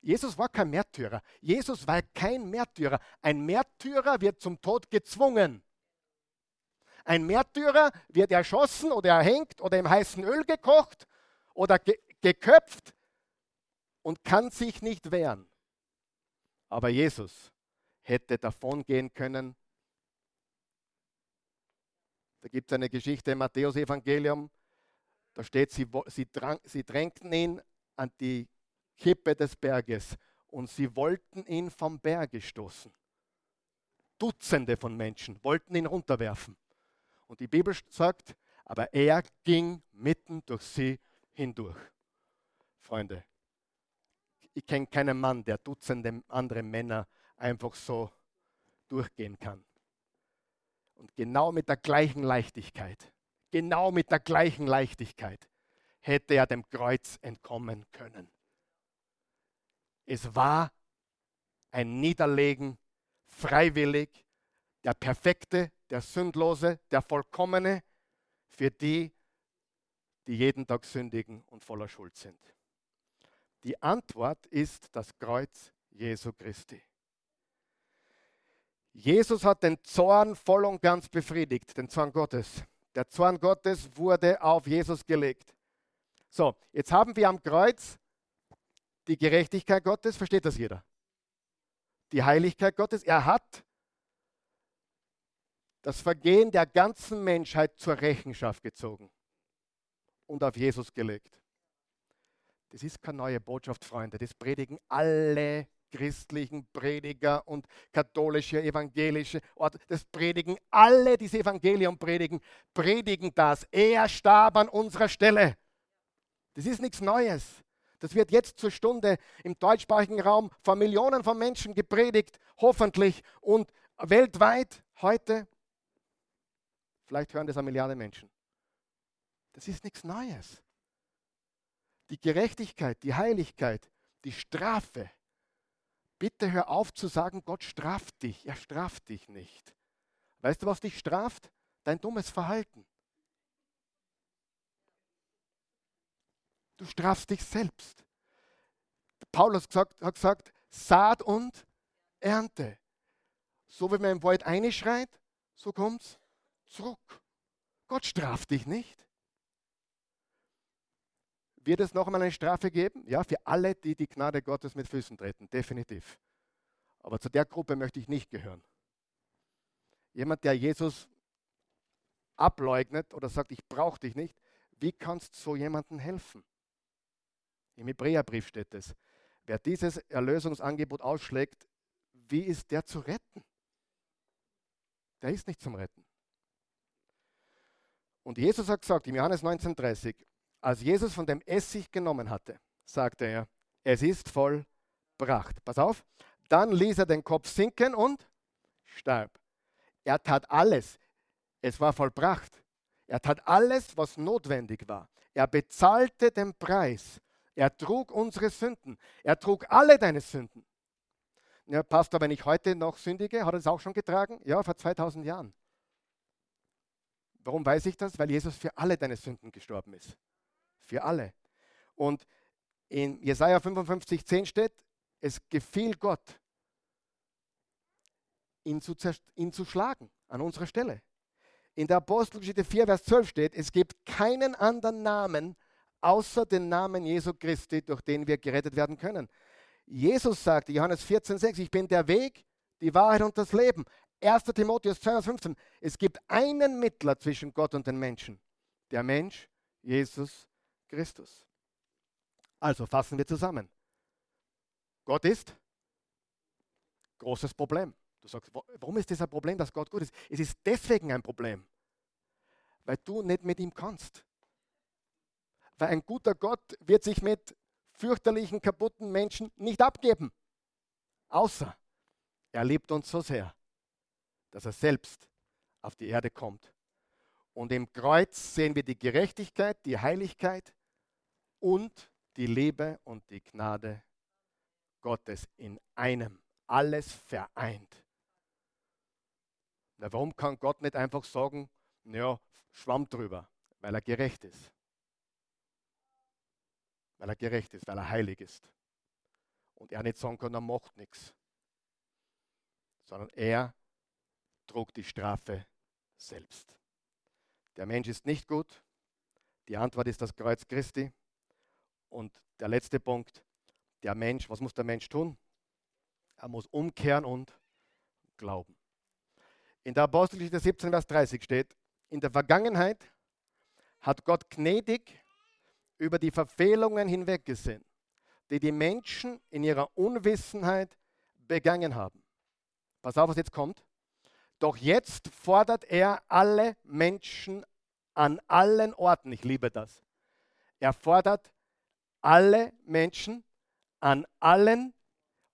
Jesus war kein Märtyrer. Jesus war kein Märtyrer. Ein Märtyrer wird zum Tod gezwungen. Ein Märtyrer wird erschossen oder erhängt oder im heißen Öl gekocht oder ge geköpft und kann sich nicht wehren. Aber Jesus hätte davon gehen können. Da gibt es eine Geschichte im Matthäus-Evangelium. Da steht, sie, sie, drang, sie drängten ihn an die Kippe des Berges und sie wollten ihn vom Berge stoßen. Dutzende von Menschen wollten ihn runterwerfen. Und die Bibel sagt, aber er ging mitten durch sie hindurch. Freunde, ich kenne keinen Mann, der Dutzende andere Männer einfach so durchgehen kann. Und genau mit der gleichen Leichtigkeit, genau mit der gleichen Leichtigkeit hätte er dem Kreuz entkommen können. Es war ein Niederlegen, freiwillig, der Perfekte, der Sündlose, der Vollkommene für die, die jeden Tag sündigen und voller Schuld sind. Die Antwort ist das Kreuz Jesu Christi. Jesus hat den Zorn voll und ganz befriedigt, den Zorn Gottes. Der Zorn Gottes wurde auf Jesus gelegt. So, jetzt haben wir am Kreuz die Gerechtigkeit Gottes, versteht das jeder? Die Heiligkeit Gottes. Er hat das Vergehen der ganzen Menschheit zur Rechenschaft gezogen und auf Jesus gelegt. Das ist keine neue Botschaft, Freunde. Das predigen alle christlichen Prediger und katholische, evangelische Orte. Das predigen alle, diese Evangelium predigen, predigen das. Er starb an unserer Stelle. Das ist nichts Neues. Das wird jetzt zur Stunde im deutschsprachigen Raum von Millionen von Menschen gepredigt, hoffentlich. Und weltweit heute, vielleicht hören das eine Milliarde Menschen. Das ist nichts Neues. Die Gerechtigkeit, die Heiligkeit, die Strafe. Bitte hör auf zu sagen, Gott straft dich. Er straft dich nicht. Weißt du, was dich straft? Dein dummes Verhalten. Du strafst dich selbst. Paulus gesagt, hat gesagt, Saat und Ernte. So wie man im Wald einschreit, so kommt es zurück. Gott straft dich nicht. Wird es noch einmal eine Strafe geben? Ja, für alle, die die Gnade Gottes mit Füßen treten, definitiv. Aber zu der Gruppe möchte ich nicht gehören. Jemand, der Jesus ableugnet oder sagt, ich brauche dich nicht, wie kannst du so jemandem helfen? Im Hebräerbrief steht es. Wer dieses Erlösungsangebot ausschlägt, wie ist der zu retten? Der ist nicht zum Retten. Und Jesus hat gesagt im Johannes 19,30, als Jesus von dem Essig genommen hatte, sagte er, es ist vollbracht. Pass auf, dann ließ er den Kopf sinken und starb. Er tat alles. Es war vollbracht. Er tat alles, was notwendig war. Er bezahlte den Preis er trug unsere Sünden. Er trug alle deine Sünden. Ja, Pastor, wenn ich heute noch sündige, hat er es auch schon getragen? Ja, vor 2000 Jahren. Warum weiß ich das? Weil Jesus für alle deine Sünden gestorben ist. Für alle. Und in Jesaja 55, 10 steht, es gefiel Gott, ihn zu, ihn zu schlagen an unserer Stelle. In der Apostelgeschichte 4, Vers 12 steht, es gibt keinen anderen Namen, außer den Namen Jesu Christi, durch den wir gerettet werden können. Jesus sagte, Johannes 14,6, ich bin der Weg, die Wahrheit und das Leben. 1. Timotheus 2,15, es gibt einen Mittler zwischen Gott und den Menschen, der Mensch, Jesus Christus. Also fassen wir zusammen. Gott ist großes Problem. Du sagst, warum ist das ein Problem, dass Gott gut ist? Es ist deswegen ein Problem, weil du nicht mit ihm kannst. Weil ein guter Gott wird sich mit fürchterlichen, kaputten Menschen nicht abgeben. Außer er liebt uns so sehr, dass er selbst auf die Erde kommt. Und im Kreuz sehen wir die Gerechtigkeit, die Heiligkeit und die Liebe und die Gnade Gottes in einem. Alles vereint. Na, warum kann Gott nicht einfach sagen, ja, schwamm drüber, weil er gerecht ist? weil er gerecht ist, weil er heilig ist. Und er nicht sagen kann, er macht nichts, sondern er trug die Strafe selbst. Der Mensch ist nicht gut. Die Antwort ist das Kreuz Christi. Und der letzte Punkt, der Mensch, was muss der Mensch tun? Er muss umkehren und glauben. In der Apostelgeschichte 17, Vers 30 steht, in der Vergangenheit hat Gott gnädig über die Verfehlungen hinweggesehen, die die Menschen in ihrer Unwissenheit begangen haben. Pass auf, was jetzt kommt. Doch jetzt fordert er alle Menschen an allen Orten, ich liebe das. Er fordert alle Menschen an allen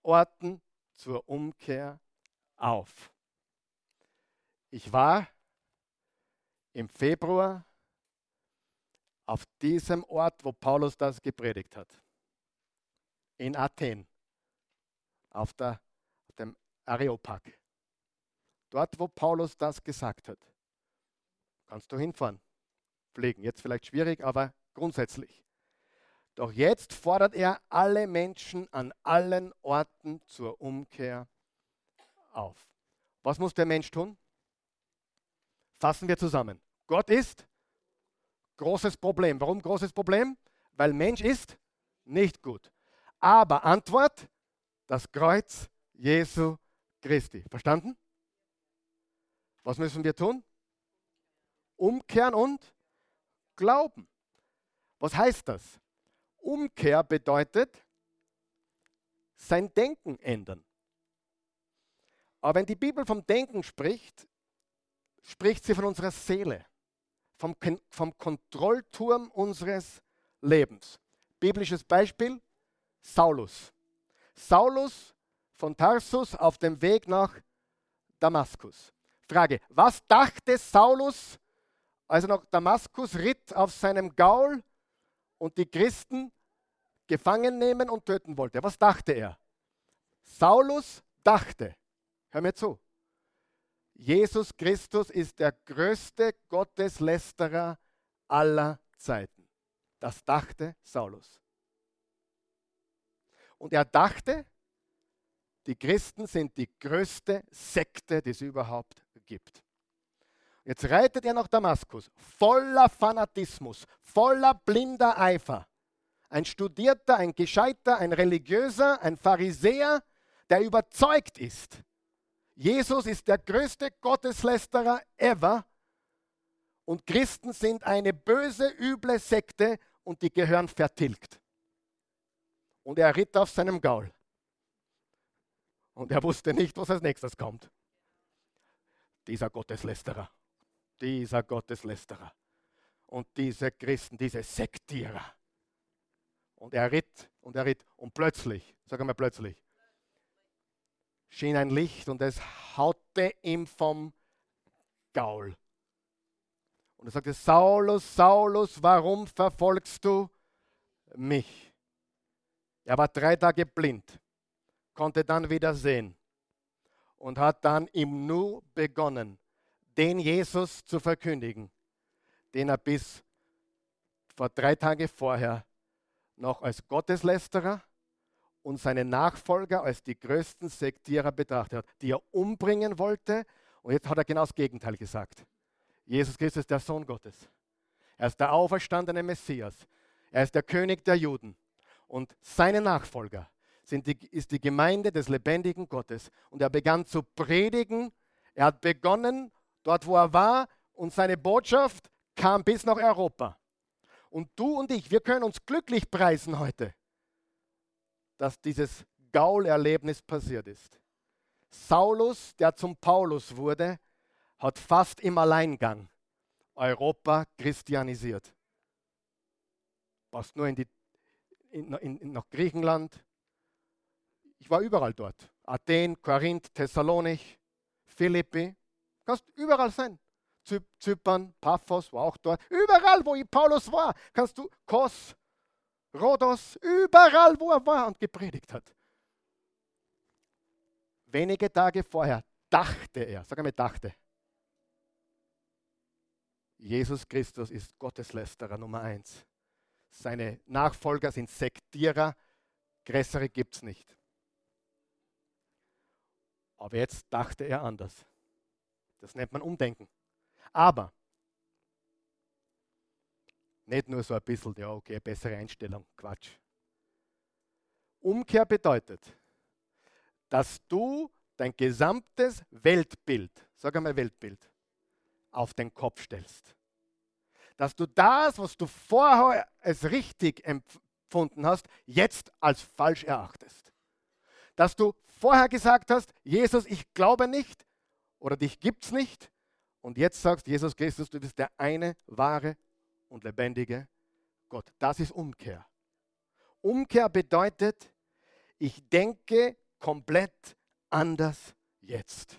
Orten zur Umkehr auf. Ich war im Februar auf diesem Ort, wo Paulus das gepredigt hat. In Athen. auf, der, auf dem Areopag. Dort, wo Paulus das gesagt hat. Kannst du hinfahren, fliegen. Jetzt vielleicht schwierig, aber grundsätzlich. Doch jetzt fordert er alle Menschen an allen Orten zur Umkehr auf. Was muss der Mensch tun? Fassen wir zusammen. Gott ist großes Problem. Warum großes Problem? Weil Mensch ist nicht gut. Aber Antwort, das Kreuz Jesu Christi. Verstanden? Was müssen wir tun? Umkehren und glauben. Was heißt das? Umkehr bedeutet sein Denken ändern. Aber wenn die Bibel vom Denken spricht, spricht sie von unserer Seele, vom, vom Kontrollturm unseres Lebens. Biblisches Beispiel, Saulus. Saulus von Tarsus auf dem Weg nach Damaskus. Frage, was dachte Saulus, als er nach Damaskus ritt auf seinem Gaul und die Christen gefangen nehmen und töten wollte? Was dachte er? Saulus dachte, hör mir zu, Jesus Christus ist der größte Gotteslästerer aller Zeiten. Das dachte Saulus. Und er dachte, die Christen sind die größte Sekte, die es überhaupt gibt. Jetzt reitet er nach Damaskus, voller Fanatismus, voller blinder Eifer. Ein Studierter, ein Gescheiter, ein Religiöser, ein Pharisäer, der überzeugt ist, Jesus ist der größte Gotteslästerer ever und Christen sind eine böse, üble Sekte und die gehören vertilgt. Und er ritt auf seinem Gaul. Und er wusste nicht, was als nächstes kommt. Dieser Gotteslästerer, dieser Gotteslästerer und diese Christen, diese Sektierer. Und er ritt und er ritt und plötzlich, sag mal plötzlich, schien ein Licht und es haute ihm vom Gaul. Und er sagte, Saulus, Saulus, warum verfolgst du mich? Er war drei Tage blind konnte dann wieder sehen und hat dann im Nu begonnen, den Jesus zu verkündigen, den er bis vor drei Tagen vorher noch als Gotteslästerer und seine Nachfolger als die größten Sektierer betrachtet hat, die er umbringen wollte. Und jetzt hat er genau das Gegenteil gesagt. Jesus Christus ist der Sohn Gottes. Er ist der auferstandene Messias. Er ist der König der Juden. Und seine Nachfolger die, ist die Gemeinde des lebendigen Gottes. Und er begann zu predigen. Er hat begonnen dort, wo er war, und seine Botschaft kam bis nach Europa. Und du und ich, wir können uns glücklich preisen heute, dass dieses Gaul-Erlebnis passiert ist. Saulus, der zum Paulus wurde, hat fast im Alleingang Europa christianisiert. Passt nur in die, in, in, nach Griechenland, ich war überall dort. Athen, Korinth, Thessalonich, Philippi. Kannst überall sein. Zypern, Paphos war auch dort. Überall, wo Paulus war, kannst du Kos, Rhodos, überall, wo er war und gepredigt hat. Wenige Tage vorher dachte er, sag einmal dachte, Jesus Christus ist Gotteslästerer Nummer eins. Seine Nachfolger sind Sektierer, größere gibt es nicht. Aber jetzt dachte er anders. Das nennt man Umdenken. Aber nicht nur so ein bisschen, ja, okay, bessere Einstellung, Quatsch. Umkehr bedeutet, dass du dein gesamtes Weltbild, sag einmal Weltbild, auf den Kopf stellst. Dass du das, was du vorher als richtig empfunden hast, jetzt als falsch erachtest. Dass du vorher gesagt hast, Jesus, ich glaube nicht oder dich gibt es nicht. Und jetzt sagst, Jesus Christus, du bist der eine wahre und lebendige Gott. Das ist Umkehr. Umkehr bedeutet, ich denke komplett anders jetzt.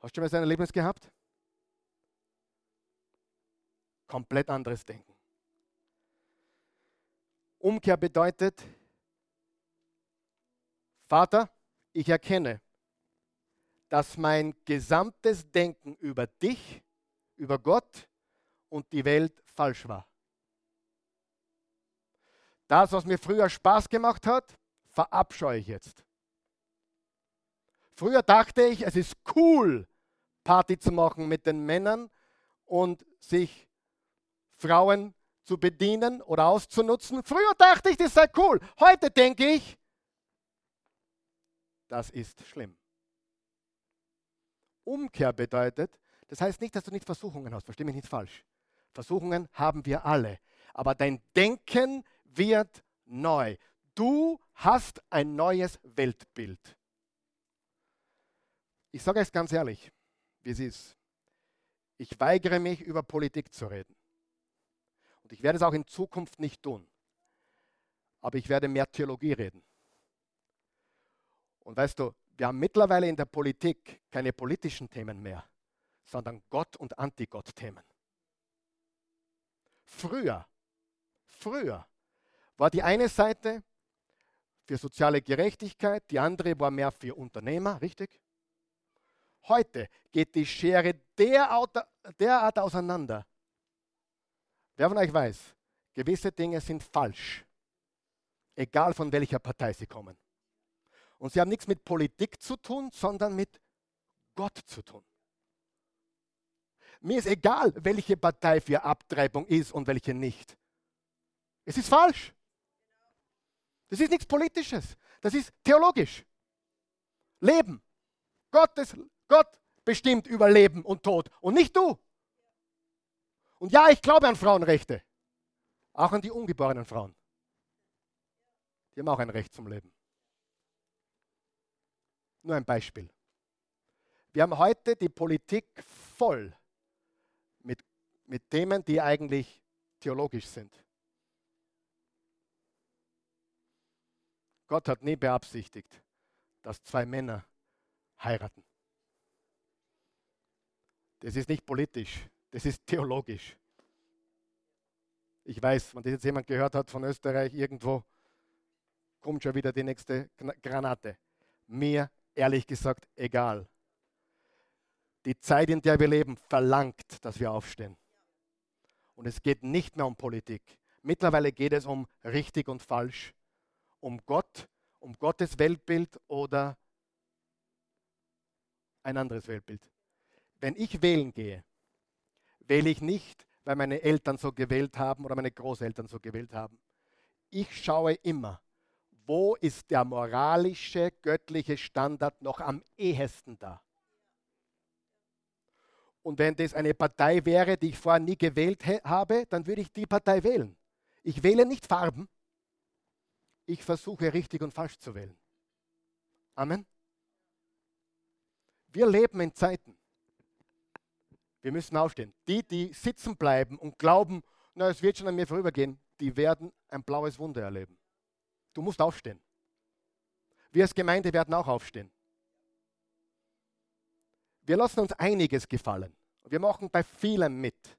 Hast du schon mal so ein Erlebnis gehabt? Komplett anderes Denken. Umkehr bedeutet, Vater, ich erkenne, dass mein gesamtes Denken über dich, über Gott und die Welt falsch war. Das, was mir früher Spaß gemacht hat, verabscheue ich jetzt. Früher dachte ich, es ist cool, Party zu machen mit den Männern und sich Frauen zu bedienen oder auszunutzen. Früher dachte ich, das sei cool. Heute denke ich, das ist schlimm. Umkehr bedeutet, das heißt nicht, dass du nicht Versuchungen hast, versteh mich nicht falsch. Versuchungen haben wir alle. Aber dein Denken wird neu. Du hast ein neues Weltbild. Ich sage es ganz ehrlich, wie es ist. Ich weigere mich, über Politik zu reden. Und ich werde es auch in Zukunft nicht tun. Aber ich werde mehr Theologie reden. Und weißt du, wir haben mittlerweile in der Politik keine politischen Themen mehr, sondern Gott- und Antigott-Themen. Früher, früher war die eine Seite für soziale Gerechtigkeit, die andere war mehr für Unternehmer, richtig? Heute geht die Schere derart auseinander. Wer von euch weiß, gewisse Dinge sind falsch, egal von welcher Partei sie kommen. Und sie haben nichts mit Politik zu tun, sondern mit Gott zu tun. Mir ist egal, welche Partei für Abtreibung ist und welche nicht. Es ist falsch. Das ist nichts Politisches. Das ist theologisch. Leben. Gottes, Gott bestimmt über Leben und Tod und nicht du. Und ja, ich glaube an Frauenrechte. Auch an die ungeborenen Frauen. Die haben auch ein Recht zum Leben. Nur ein Beispiel. Wir haben heute die Politik voll mit, mit Themen, die eigentlich theologisch sind. Gott hat nie beabsichtigt, dass zwei Männer heiraten. Das ist nicht politisch, das ist theologisch. Ich weiß, wenn das jetzt jemand gehört hat von Österreich irgendwo, kommt schon wieder die nächste Granate. Mir ehrlich gesagt egal. Die Zeit, in der wir leben, verlangt, dass wir aufstehen. Und es geht nicht mehr um Politik. Mittlerweile geht es um richtig und falsch, um Gott, um Gottes Weltbild oder ein anderes Weltbild. Wenn ich wählen gehe, wähle ich nicht, weil meine Eltern so gewählt haben oder meine Großeltern so gewählt haben. Ich schaue immer, wo ist der moralische, göttliche Standard noch am ehesten da? Und wenn das eine Partei wäre, die ich vorher nie gewählt habe, dann würde ich die Partei wählen. Ich wähle nicht Farben. Ich versuche richtig und falsch zu wählen. Amen. Wir leben in Zeiten. Wir müssen aufstehen. Die, die sitzen bleiben und glauben, na, es wird schon an mir vorübergehen, die werden ein blaues Wunder erleben. Du musst aufstehen. Wir als Gemeinde werden auch aufstehen. Wir lassen uns einiges gefallen. Wir machen bei vielem mit.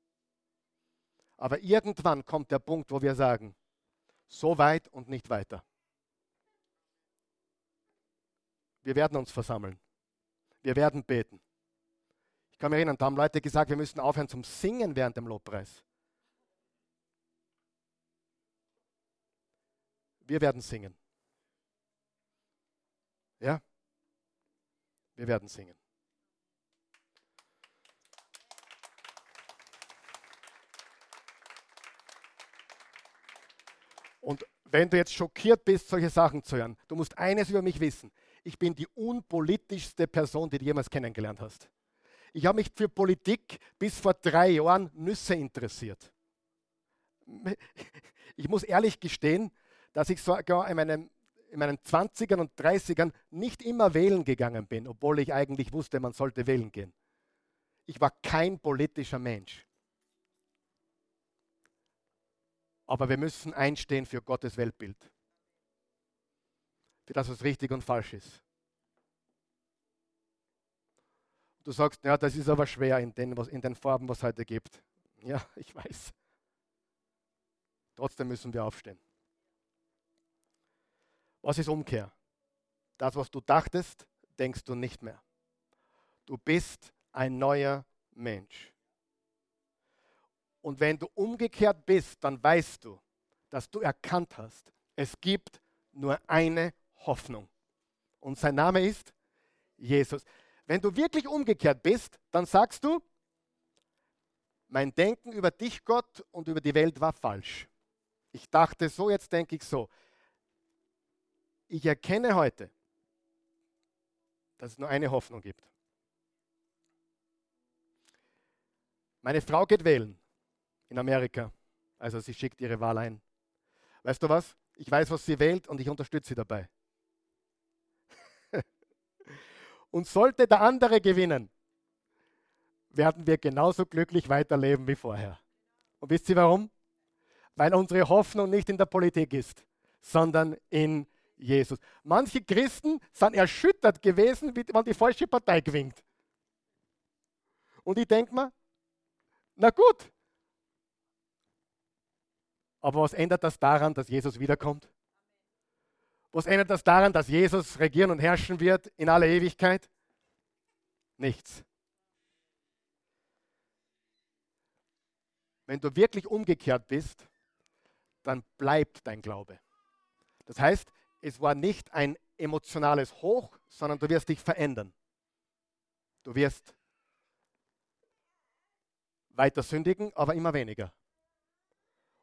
Aber irgendwann kommt der Punkt, wo wir sagen, so weit und nicht weiter. Wir werden uns versammeln. Wir werden beten. Ich kann mich erinnern, da haben Leute gesagt, wir müssen aufhören zum Singen während dem Lobpreis. Wir werden singen. Ja? Wir werden singen. Und wenn du jetzt schockiert bist, solche Sachen zu hören, du musst eines über mich wissen. Ich bin die unpolitischste Person, die du jemals kennengelernt hast. Ich habe mich für Politik bis vor drei Jahren Nüsse interessiert. Ich muss ehrlich gestehen, dass ich sogar in meinen, in meinen 20ern und 30ern nicht immer wählen gegangen bin, obwohl ich eigentlich wusste, man sollte wählen gehen. Ich war kein politischer Mensch. Aber wir müssen einstehen für Gottes Weltbild. Für das, was richtig und falsch ist. Du sagst, ja, das ist aber schwer in den, was, in den Farben, was es heute gibt. Ja, <laughs> ich weiß. Trotzdem müssen wir aufstehen. Was ist Umkehr? Das, was du dachtest, denkst du nicht mehr. Du bist ein neuer Mensch. Und wenn du umgekehrt bist, dann weißt du, dass du erkannt hast, es gibt nur eine Hoffnung. Und sein Name ist Jesus. Wenn du wirklich umgekehrt bist, dann sagst du, mein Denken über dich, Gott, und über die Welt war falsch. Ich dachte so, jetzt denke ich so. Ich erkenne heute, dass es nur eine Hoffnung gibt. Meine Frau geht wählen in Amerika. Also sie schickt ihre Wahl ein. Weißt du was? Ich weiß, was sie wählt und ich unterstütze sie dabei. <laughs> und sollte der andere gewinnen, werden wir genauso glücklich weiterleben wie vorher. Und wisst ihr warum? Weil unsere Hoffnung nicht in der Politik ist, sondern in Jesus. Manche Christen sind erschüttert gewesen, wenn die falsche Partei gewinnt. Und ich denke mir, na gut. Aber was ändert das daran, dass Jesus wiederkommt? Was ändert das daran, dass Jesus regieren und herrschen wird in aller Ewigkeit? Nichts. Wenn du wirklich umgekehrt bist, dann bleibt dein Glaube. Das heißt, es war nicht ein emotionales Hoch, sondern du wirst dich verändern. Du wirst weiter sündigen, aber immer weniger.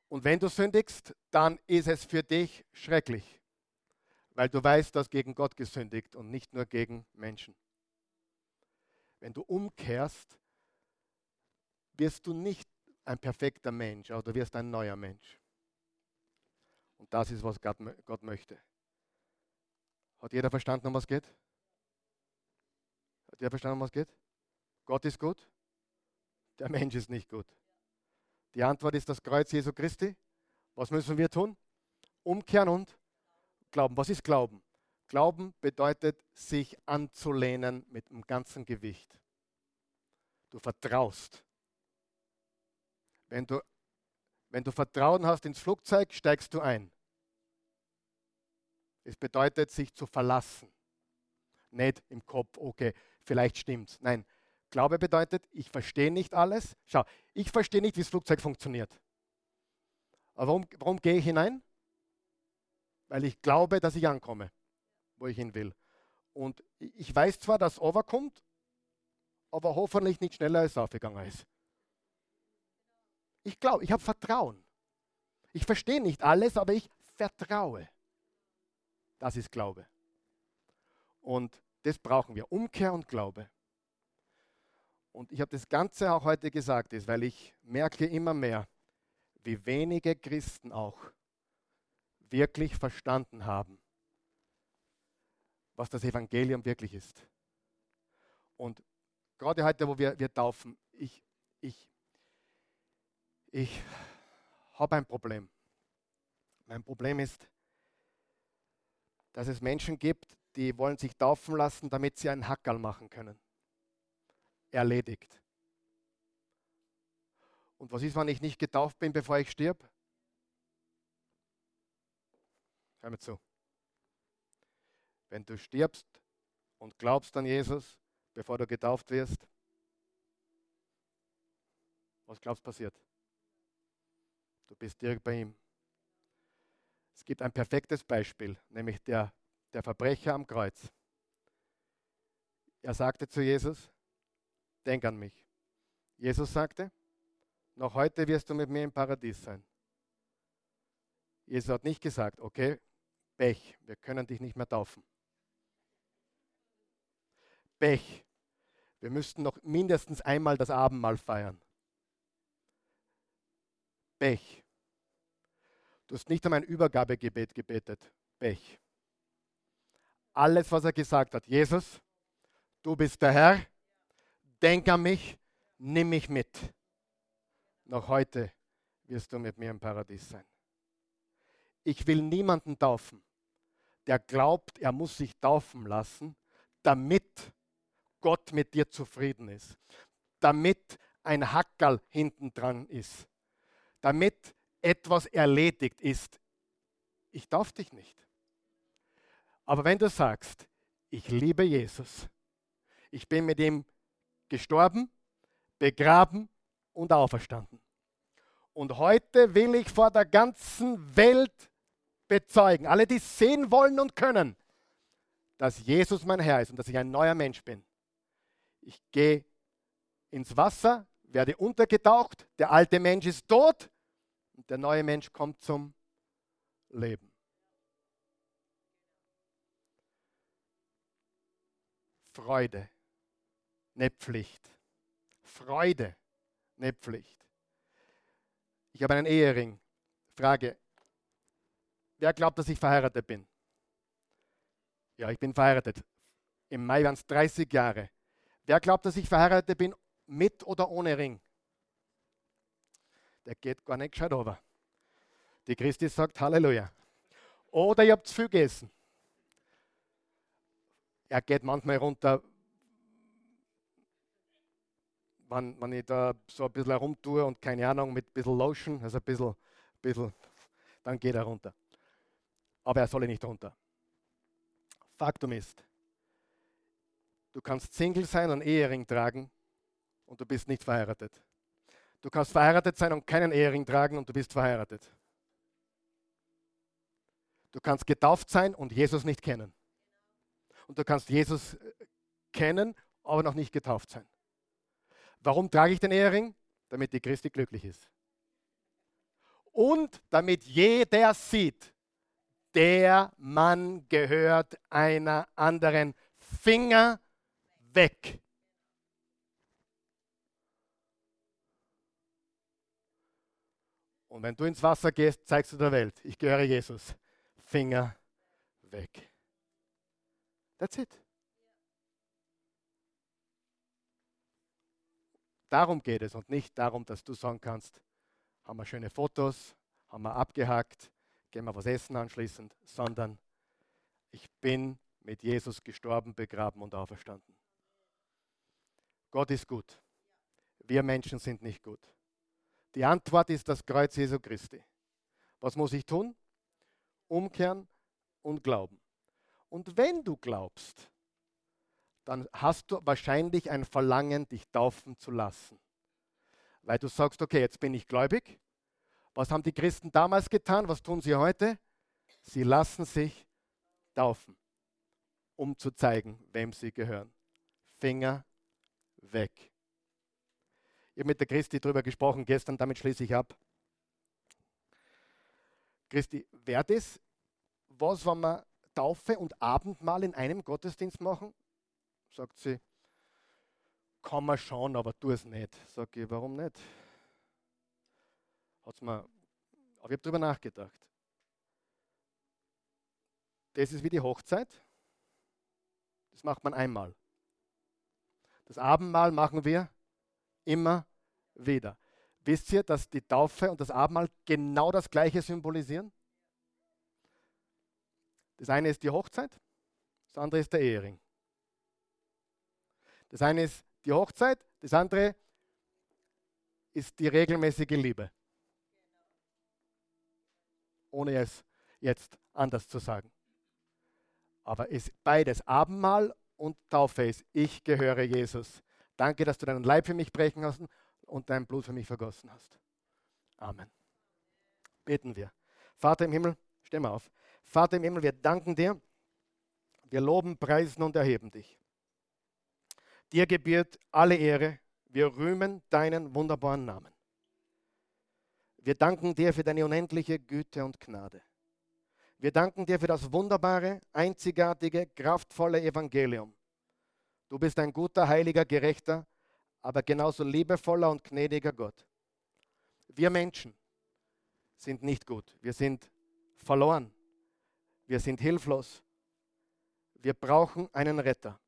Und wenn du sündigst, dann ist es für dich schrecklich, weil du weißt, dass gegen Gott gesündigt und nicht nur gegen Menschen. Wenn du umkehrst, wirst du nicht ein perfekter Mensch, aber du wirst ein neuer Mensch. Und das ist, was Gott, Gott möchte. Hat jeder verstanden, um was geht? Hat jeder verstanden, um was geht? Gott ist gut, der Mensch ist nicht gut. Die Antwort ist das Kreuz Jesu Christi. Was müssen wir tun? Umkehren und glauben. Was ist Glauben? Glauben bedeutet, sich anzulehnen mit dem ganzen Gewicht. Du vertraust. Wenn du, wenn du Vertrauen hast ins Flugzeug, steigst du ein. Es bedeutet, sich zu verlassen. Nicht im Kopf, okay, vielleicht stimmt's. Nein, Glaube bedeutet, ich verstehe nicht alles. Schau, ich verstehe nicht, wie das Flugzeug funktioniert. Aber warum, warum gehe ich hinein? Weil ich glaube, dass ich ankomme, wo ich hin will. Und ich weiß zwar, dass overkommt, aber hoffentlich nicht schneller als aufgegangen ist. Ich glaube, ich habe Vertrauen. Ich verstehe nicht alles, aber ich vertraue. Das ist Glaube. Und das brauchen wir. Umkehr und Glaube. Und ich habe das Ganze auch heute gesagt, ist, weil ich merke immer mehr, wie wenige Christen auch wirklich verstanden haben, was das Evangelium wirklich ist. Und gerade heute, wo wir, wir taufen, ich, ich, ich habe ein Problem. Mein Problem ist, dass es Menschen gibt, die wollen sich taufen lassen, damit sie einen Hackerl machen können. Erledigt. Und was ist, wenn ich nicht getauft bin, bevor ich stirb? Hör mir zu. Wenn du stirbst und glaubst an Jesus, bevor du getauft wirst, was glaubst passiert? Du bist direkt bei ihm. Es gibt ein perfektes Beispiel, nämlich der, der Verbrecher am Kreuz. Er sagte zu Jesus, denk an mich. Jesus sagte, noch heute wirst du mit mir im Paradies sein. Jesus hat nicht gesagt, okay, Pech, wir können dich nicht mehr taufen. Pech, wir müssten noch mindestens einmal das Abendmahl feiern. Pech. Du hast nicht um ein Übergabegebet gebetet. Pech. Alles, was er gesagt hat. Jesus, du bist der Herr. Denk an mich. Nimm mich mit. Noch heute wirst du mit mir im Paradies sein. Ich will niemanden taufen, der glaubt, er muss sich taufen lassen, damit Gott mit dir zufrieden ist. Damit ein Hackerl hinten dran ist damit etwas erledigt ist. Ich darf dich nicht. Aber wenn du sagst, ich liebe Jesus, ich bin mit ihm gestorben, begraben und auferstanden. Und heute will ich vor der ganzen Welt bezeugen, alle, die sehen wollen und können, dass Jesus mein Herr ist und dass ich ein neuer Mensch bin. Ich gehe ins Wasser, werde untergetaucht, der alte Mensch ist tot und der neue Mensch kommt zum Leben. Freude, nicht Pflicht. Freude, nicht Pflicht. Ich habe einen Ehering. Frage, wer glaubt, dass ich verheiratet bin? Ja, ich bin verheiratet. Im Mai waren es 30 Jahre. Wer glaubt, dass ich verheiratet bin mit oder ohne Ring? Der geht gar nicht gescheit over. Die Christi sagt Halleluja. Oder ihr habt zu viel gegessen. Er geht manchmal runter, wenn, wenn ich da so ein bisschen herumtue und keine Ahnung, mit ein bisschen Lotion, also ein bisschen, bisschen dann geht er runter. Aber er soll nicht runter. Faktum ist, du kannst Single sein und Ehering tragen und du bist nicht verheiratet. Du kannst verheiratet sein und keinen Ehering tragen und du bist verheiratet. Du kannst getauft sein und Jesus nicht kennen. Und du kannst Jesus äh, kennen, aber noch nicht getauft sein. Warum trage ich den Ehering? Damit die Christi glücklich ist. Und damit jeder sieht, der Mann gehört einer anderen Finger weg. Und wenn du ins Wasser gehst, zeigst du der Welt, ich gehöre Jesus. Finger weg. That's it. Darum geht es und nicht darum, dass du sagen kannst, haben wir schöne Fotos, haben wir abgehakt, gehen wir was essen anschließend, sondern ich bin mit Jesus gestorben, begraben und auferstanden. Gott ist gut. Wir Menschen sind nicht gut. Die Antwort ist das Kreuz Jesu Christi. Was muss ich tun? Umkehren und glauben. Und wenn du glaubst, dann hast du wahrscheinlich ein Verlangen, dich taufen zu lassen. Weil du sagst, okay, jetzt bin ich gläubig. Was haben die Christen damals getan? Was tun sie heute? Sie lassen sich taufen, um zu zeigen, wem sie gehören. Finger weg. Ich habe mit der Christi darüber gesprochen gestern, damit schließe ich ab. Christi, wäre das was, wenn wir Taufe und Abendmahl in einem Gottesdienst machen? Sagt sie, kann man schauen, aber tu es nicht. Sag ich, warum nicht? Hat's mir, aber ich habe darüber nachgedacht. Das ist wie die Hochzeit. Das macht man einmal. Das Abendmahl machen wir immer wieder. Wisst ihr, dass die Taufe und das Abendmahl genau das Gleiche symbolisieren? Das eine ist die Hochzeit, das andere ist der Ehering. Das eine ist die Hochzeit, das andere ist die regelmäßige Liebe. Ohne es jetzt anders zu sagen. Aber es beides Abendmahl und Taufe ist, ich gehöre Jesus. Danke, dass du deinen Leib für mich brechen hast und dein Blut für mich vergossen hast. Amen. Beten wir. Vater im Himmel, steh mal auf. Vater im Himmel, wir danken dir. Wir loben, preisen und erheben dich. Dir gebührt alle Ehre. Wir rühmen deinen wunderbaren Namen. Wir danken dir für deine unendliche Güte und Gnade. Wir danken dir für das wunderbare, einzigartige, kraftvolle Evangelium. Du bist ein guter, heiliger, gerechter, aber genauso liebevoller und gnädiger Gott. Wir Menschen sind nicht gut. Wir sind verloren. Wir sind hilflos. Wir brauchen einen Retter.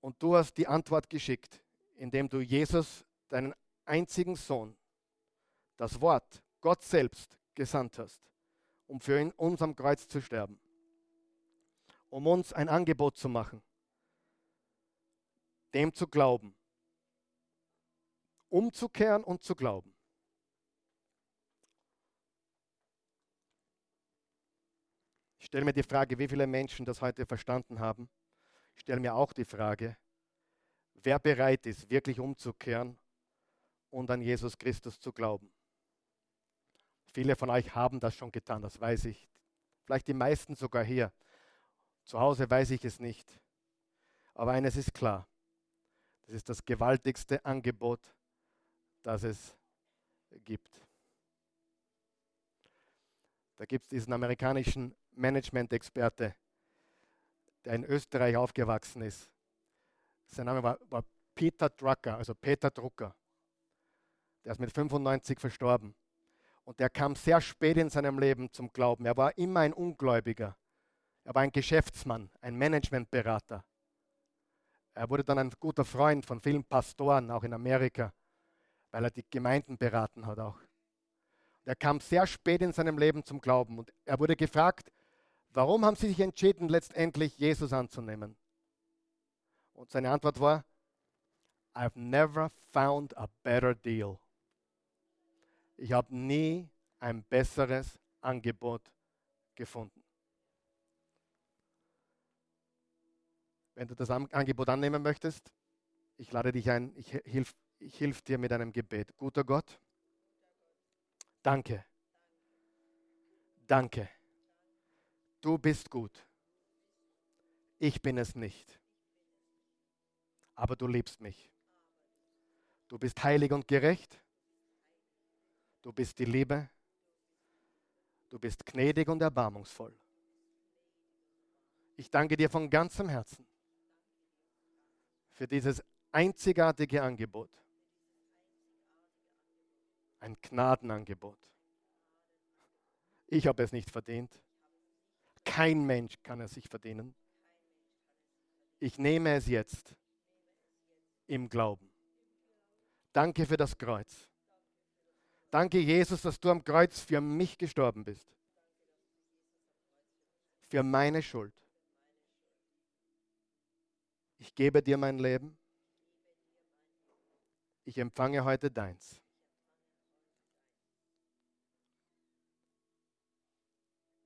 Und du hast die Antwort geschickt, indem du Jesus, deinen einzigen Sohn, das Wort, Gott selbst, gesandt hast, um für uns am Kreuz zu sterben, um uns ein Angebot zu machen, dem zu glauben, umzukehren und zu glauben. stelle mir die Frage, wie viele Menschen das heute verstanden haben. Ich stelle mir auch die Frage, wer bereit ist, wirklich umzukehren und an Jesus Christus zu glauben. Viele von euch haben das schon getan, das weiß ich. Vielleicht die meisten sogar hier. Zu Hause weiß ich es nicht. Aber eines ist klar. Das ist das gewaltigste Angebot, das es gibt. Da gibt es diesen amerikanischen Management-Experte, der in Österreich aufgewachsen ist. Sein Name war, war Peter Drucker, also Peter Drucker. Der ist mit 95 verstorben. Und der kam sehr spät in seinem Leben zum Glauben. Er war immer ein Ungläubiger. Er war ein Geschäftsmann, ein Managementberater. Er wurde dann ein guter Freund von vielen Pastoren, auch in Amerika, weil er die Gemeinden beraten hat auch. Er kam sehr spät in seinem Leben zum Glauben und er wurde gefragt, warum haben Sie sich entschieden, letztendlich Jesus anzunehmen? Und seine Antwort war, I've never found a better deal. Ich habe nie ein besseres Angebot gefunden. Wenn du das Angebot annehmen möchtest, ich lade dich ein, ich hilf, ich hilf dir mit einem Gebet. Guter Gott, danke, danke, du bist gut. Ich bin es nicht, aber du liebst mich. Du bist heilig und gerecht. Du bist die Liebe. Du bist gnädig und erbarmungsvoll. Ich danke dir von ganzem Herzen für dieses einzigartige Angebot. Ein Gnadenangebot. Ich habe es nicht verdient. Kein Mensch kann es sich verdienen. Ich nehme es jetzt im Glauben. Danke für das Kreuz. Danke, Jesus, dass du am Kreuz für mich gestorben bist. Für meine Schuld. Ich gebe dir mein Leben. Ich empfange heute deins.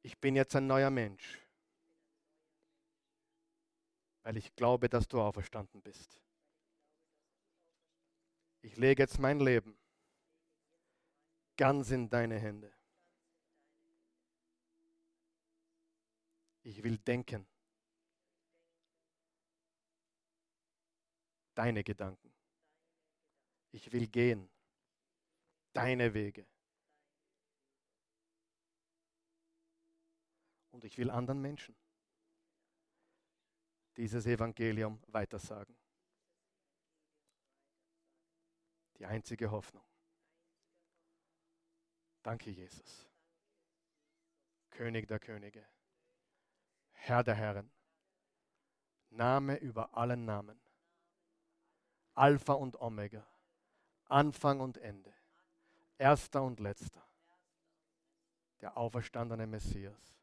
Ich bin jetzt ein neuer Mensch, weil ich glaube, dass du auferstanden bist. Ich lege jetzt mein Leben ganz in deine Hände. Ich will denken. Deine Gedanken. Ich will gehen. Deine Wege. Und ich will anderen Menschen dieses Evangelium weitersagen. Die einzige Hoffnung. Danke, Jesus. König der Könige, Herr der Herren, Name über allen Namen, Alpha und Omega, Anfang und Ende, erster und letzter, der auferstandene Messias.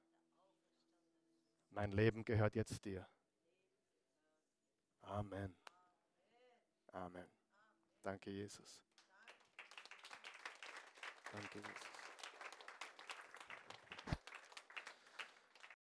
Mein Leben gehört jetzt dir. Amen. Amen. Danke, Jesus. Danke, Jesus.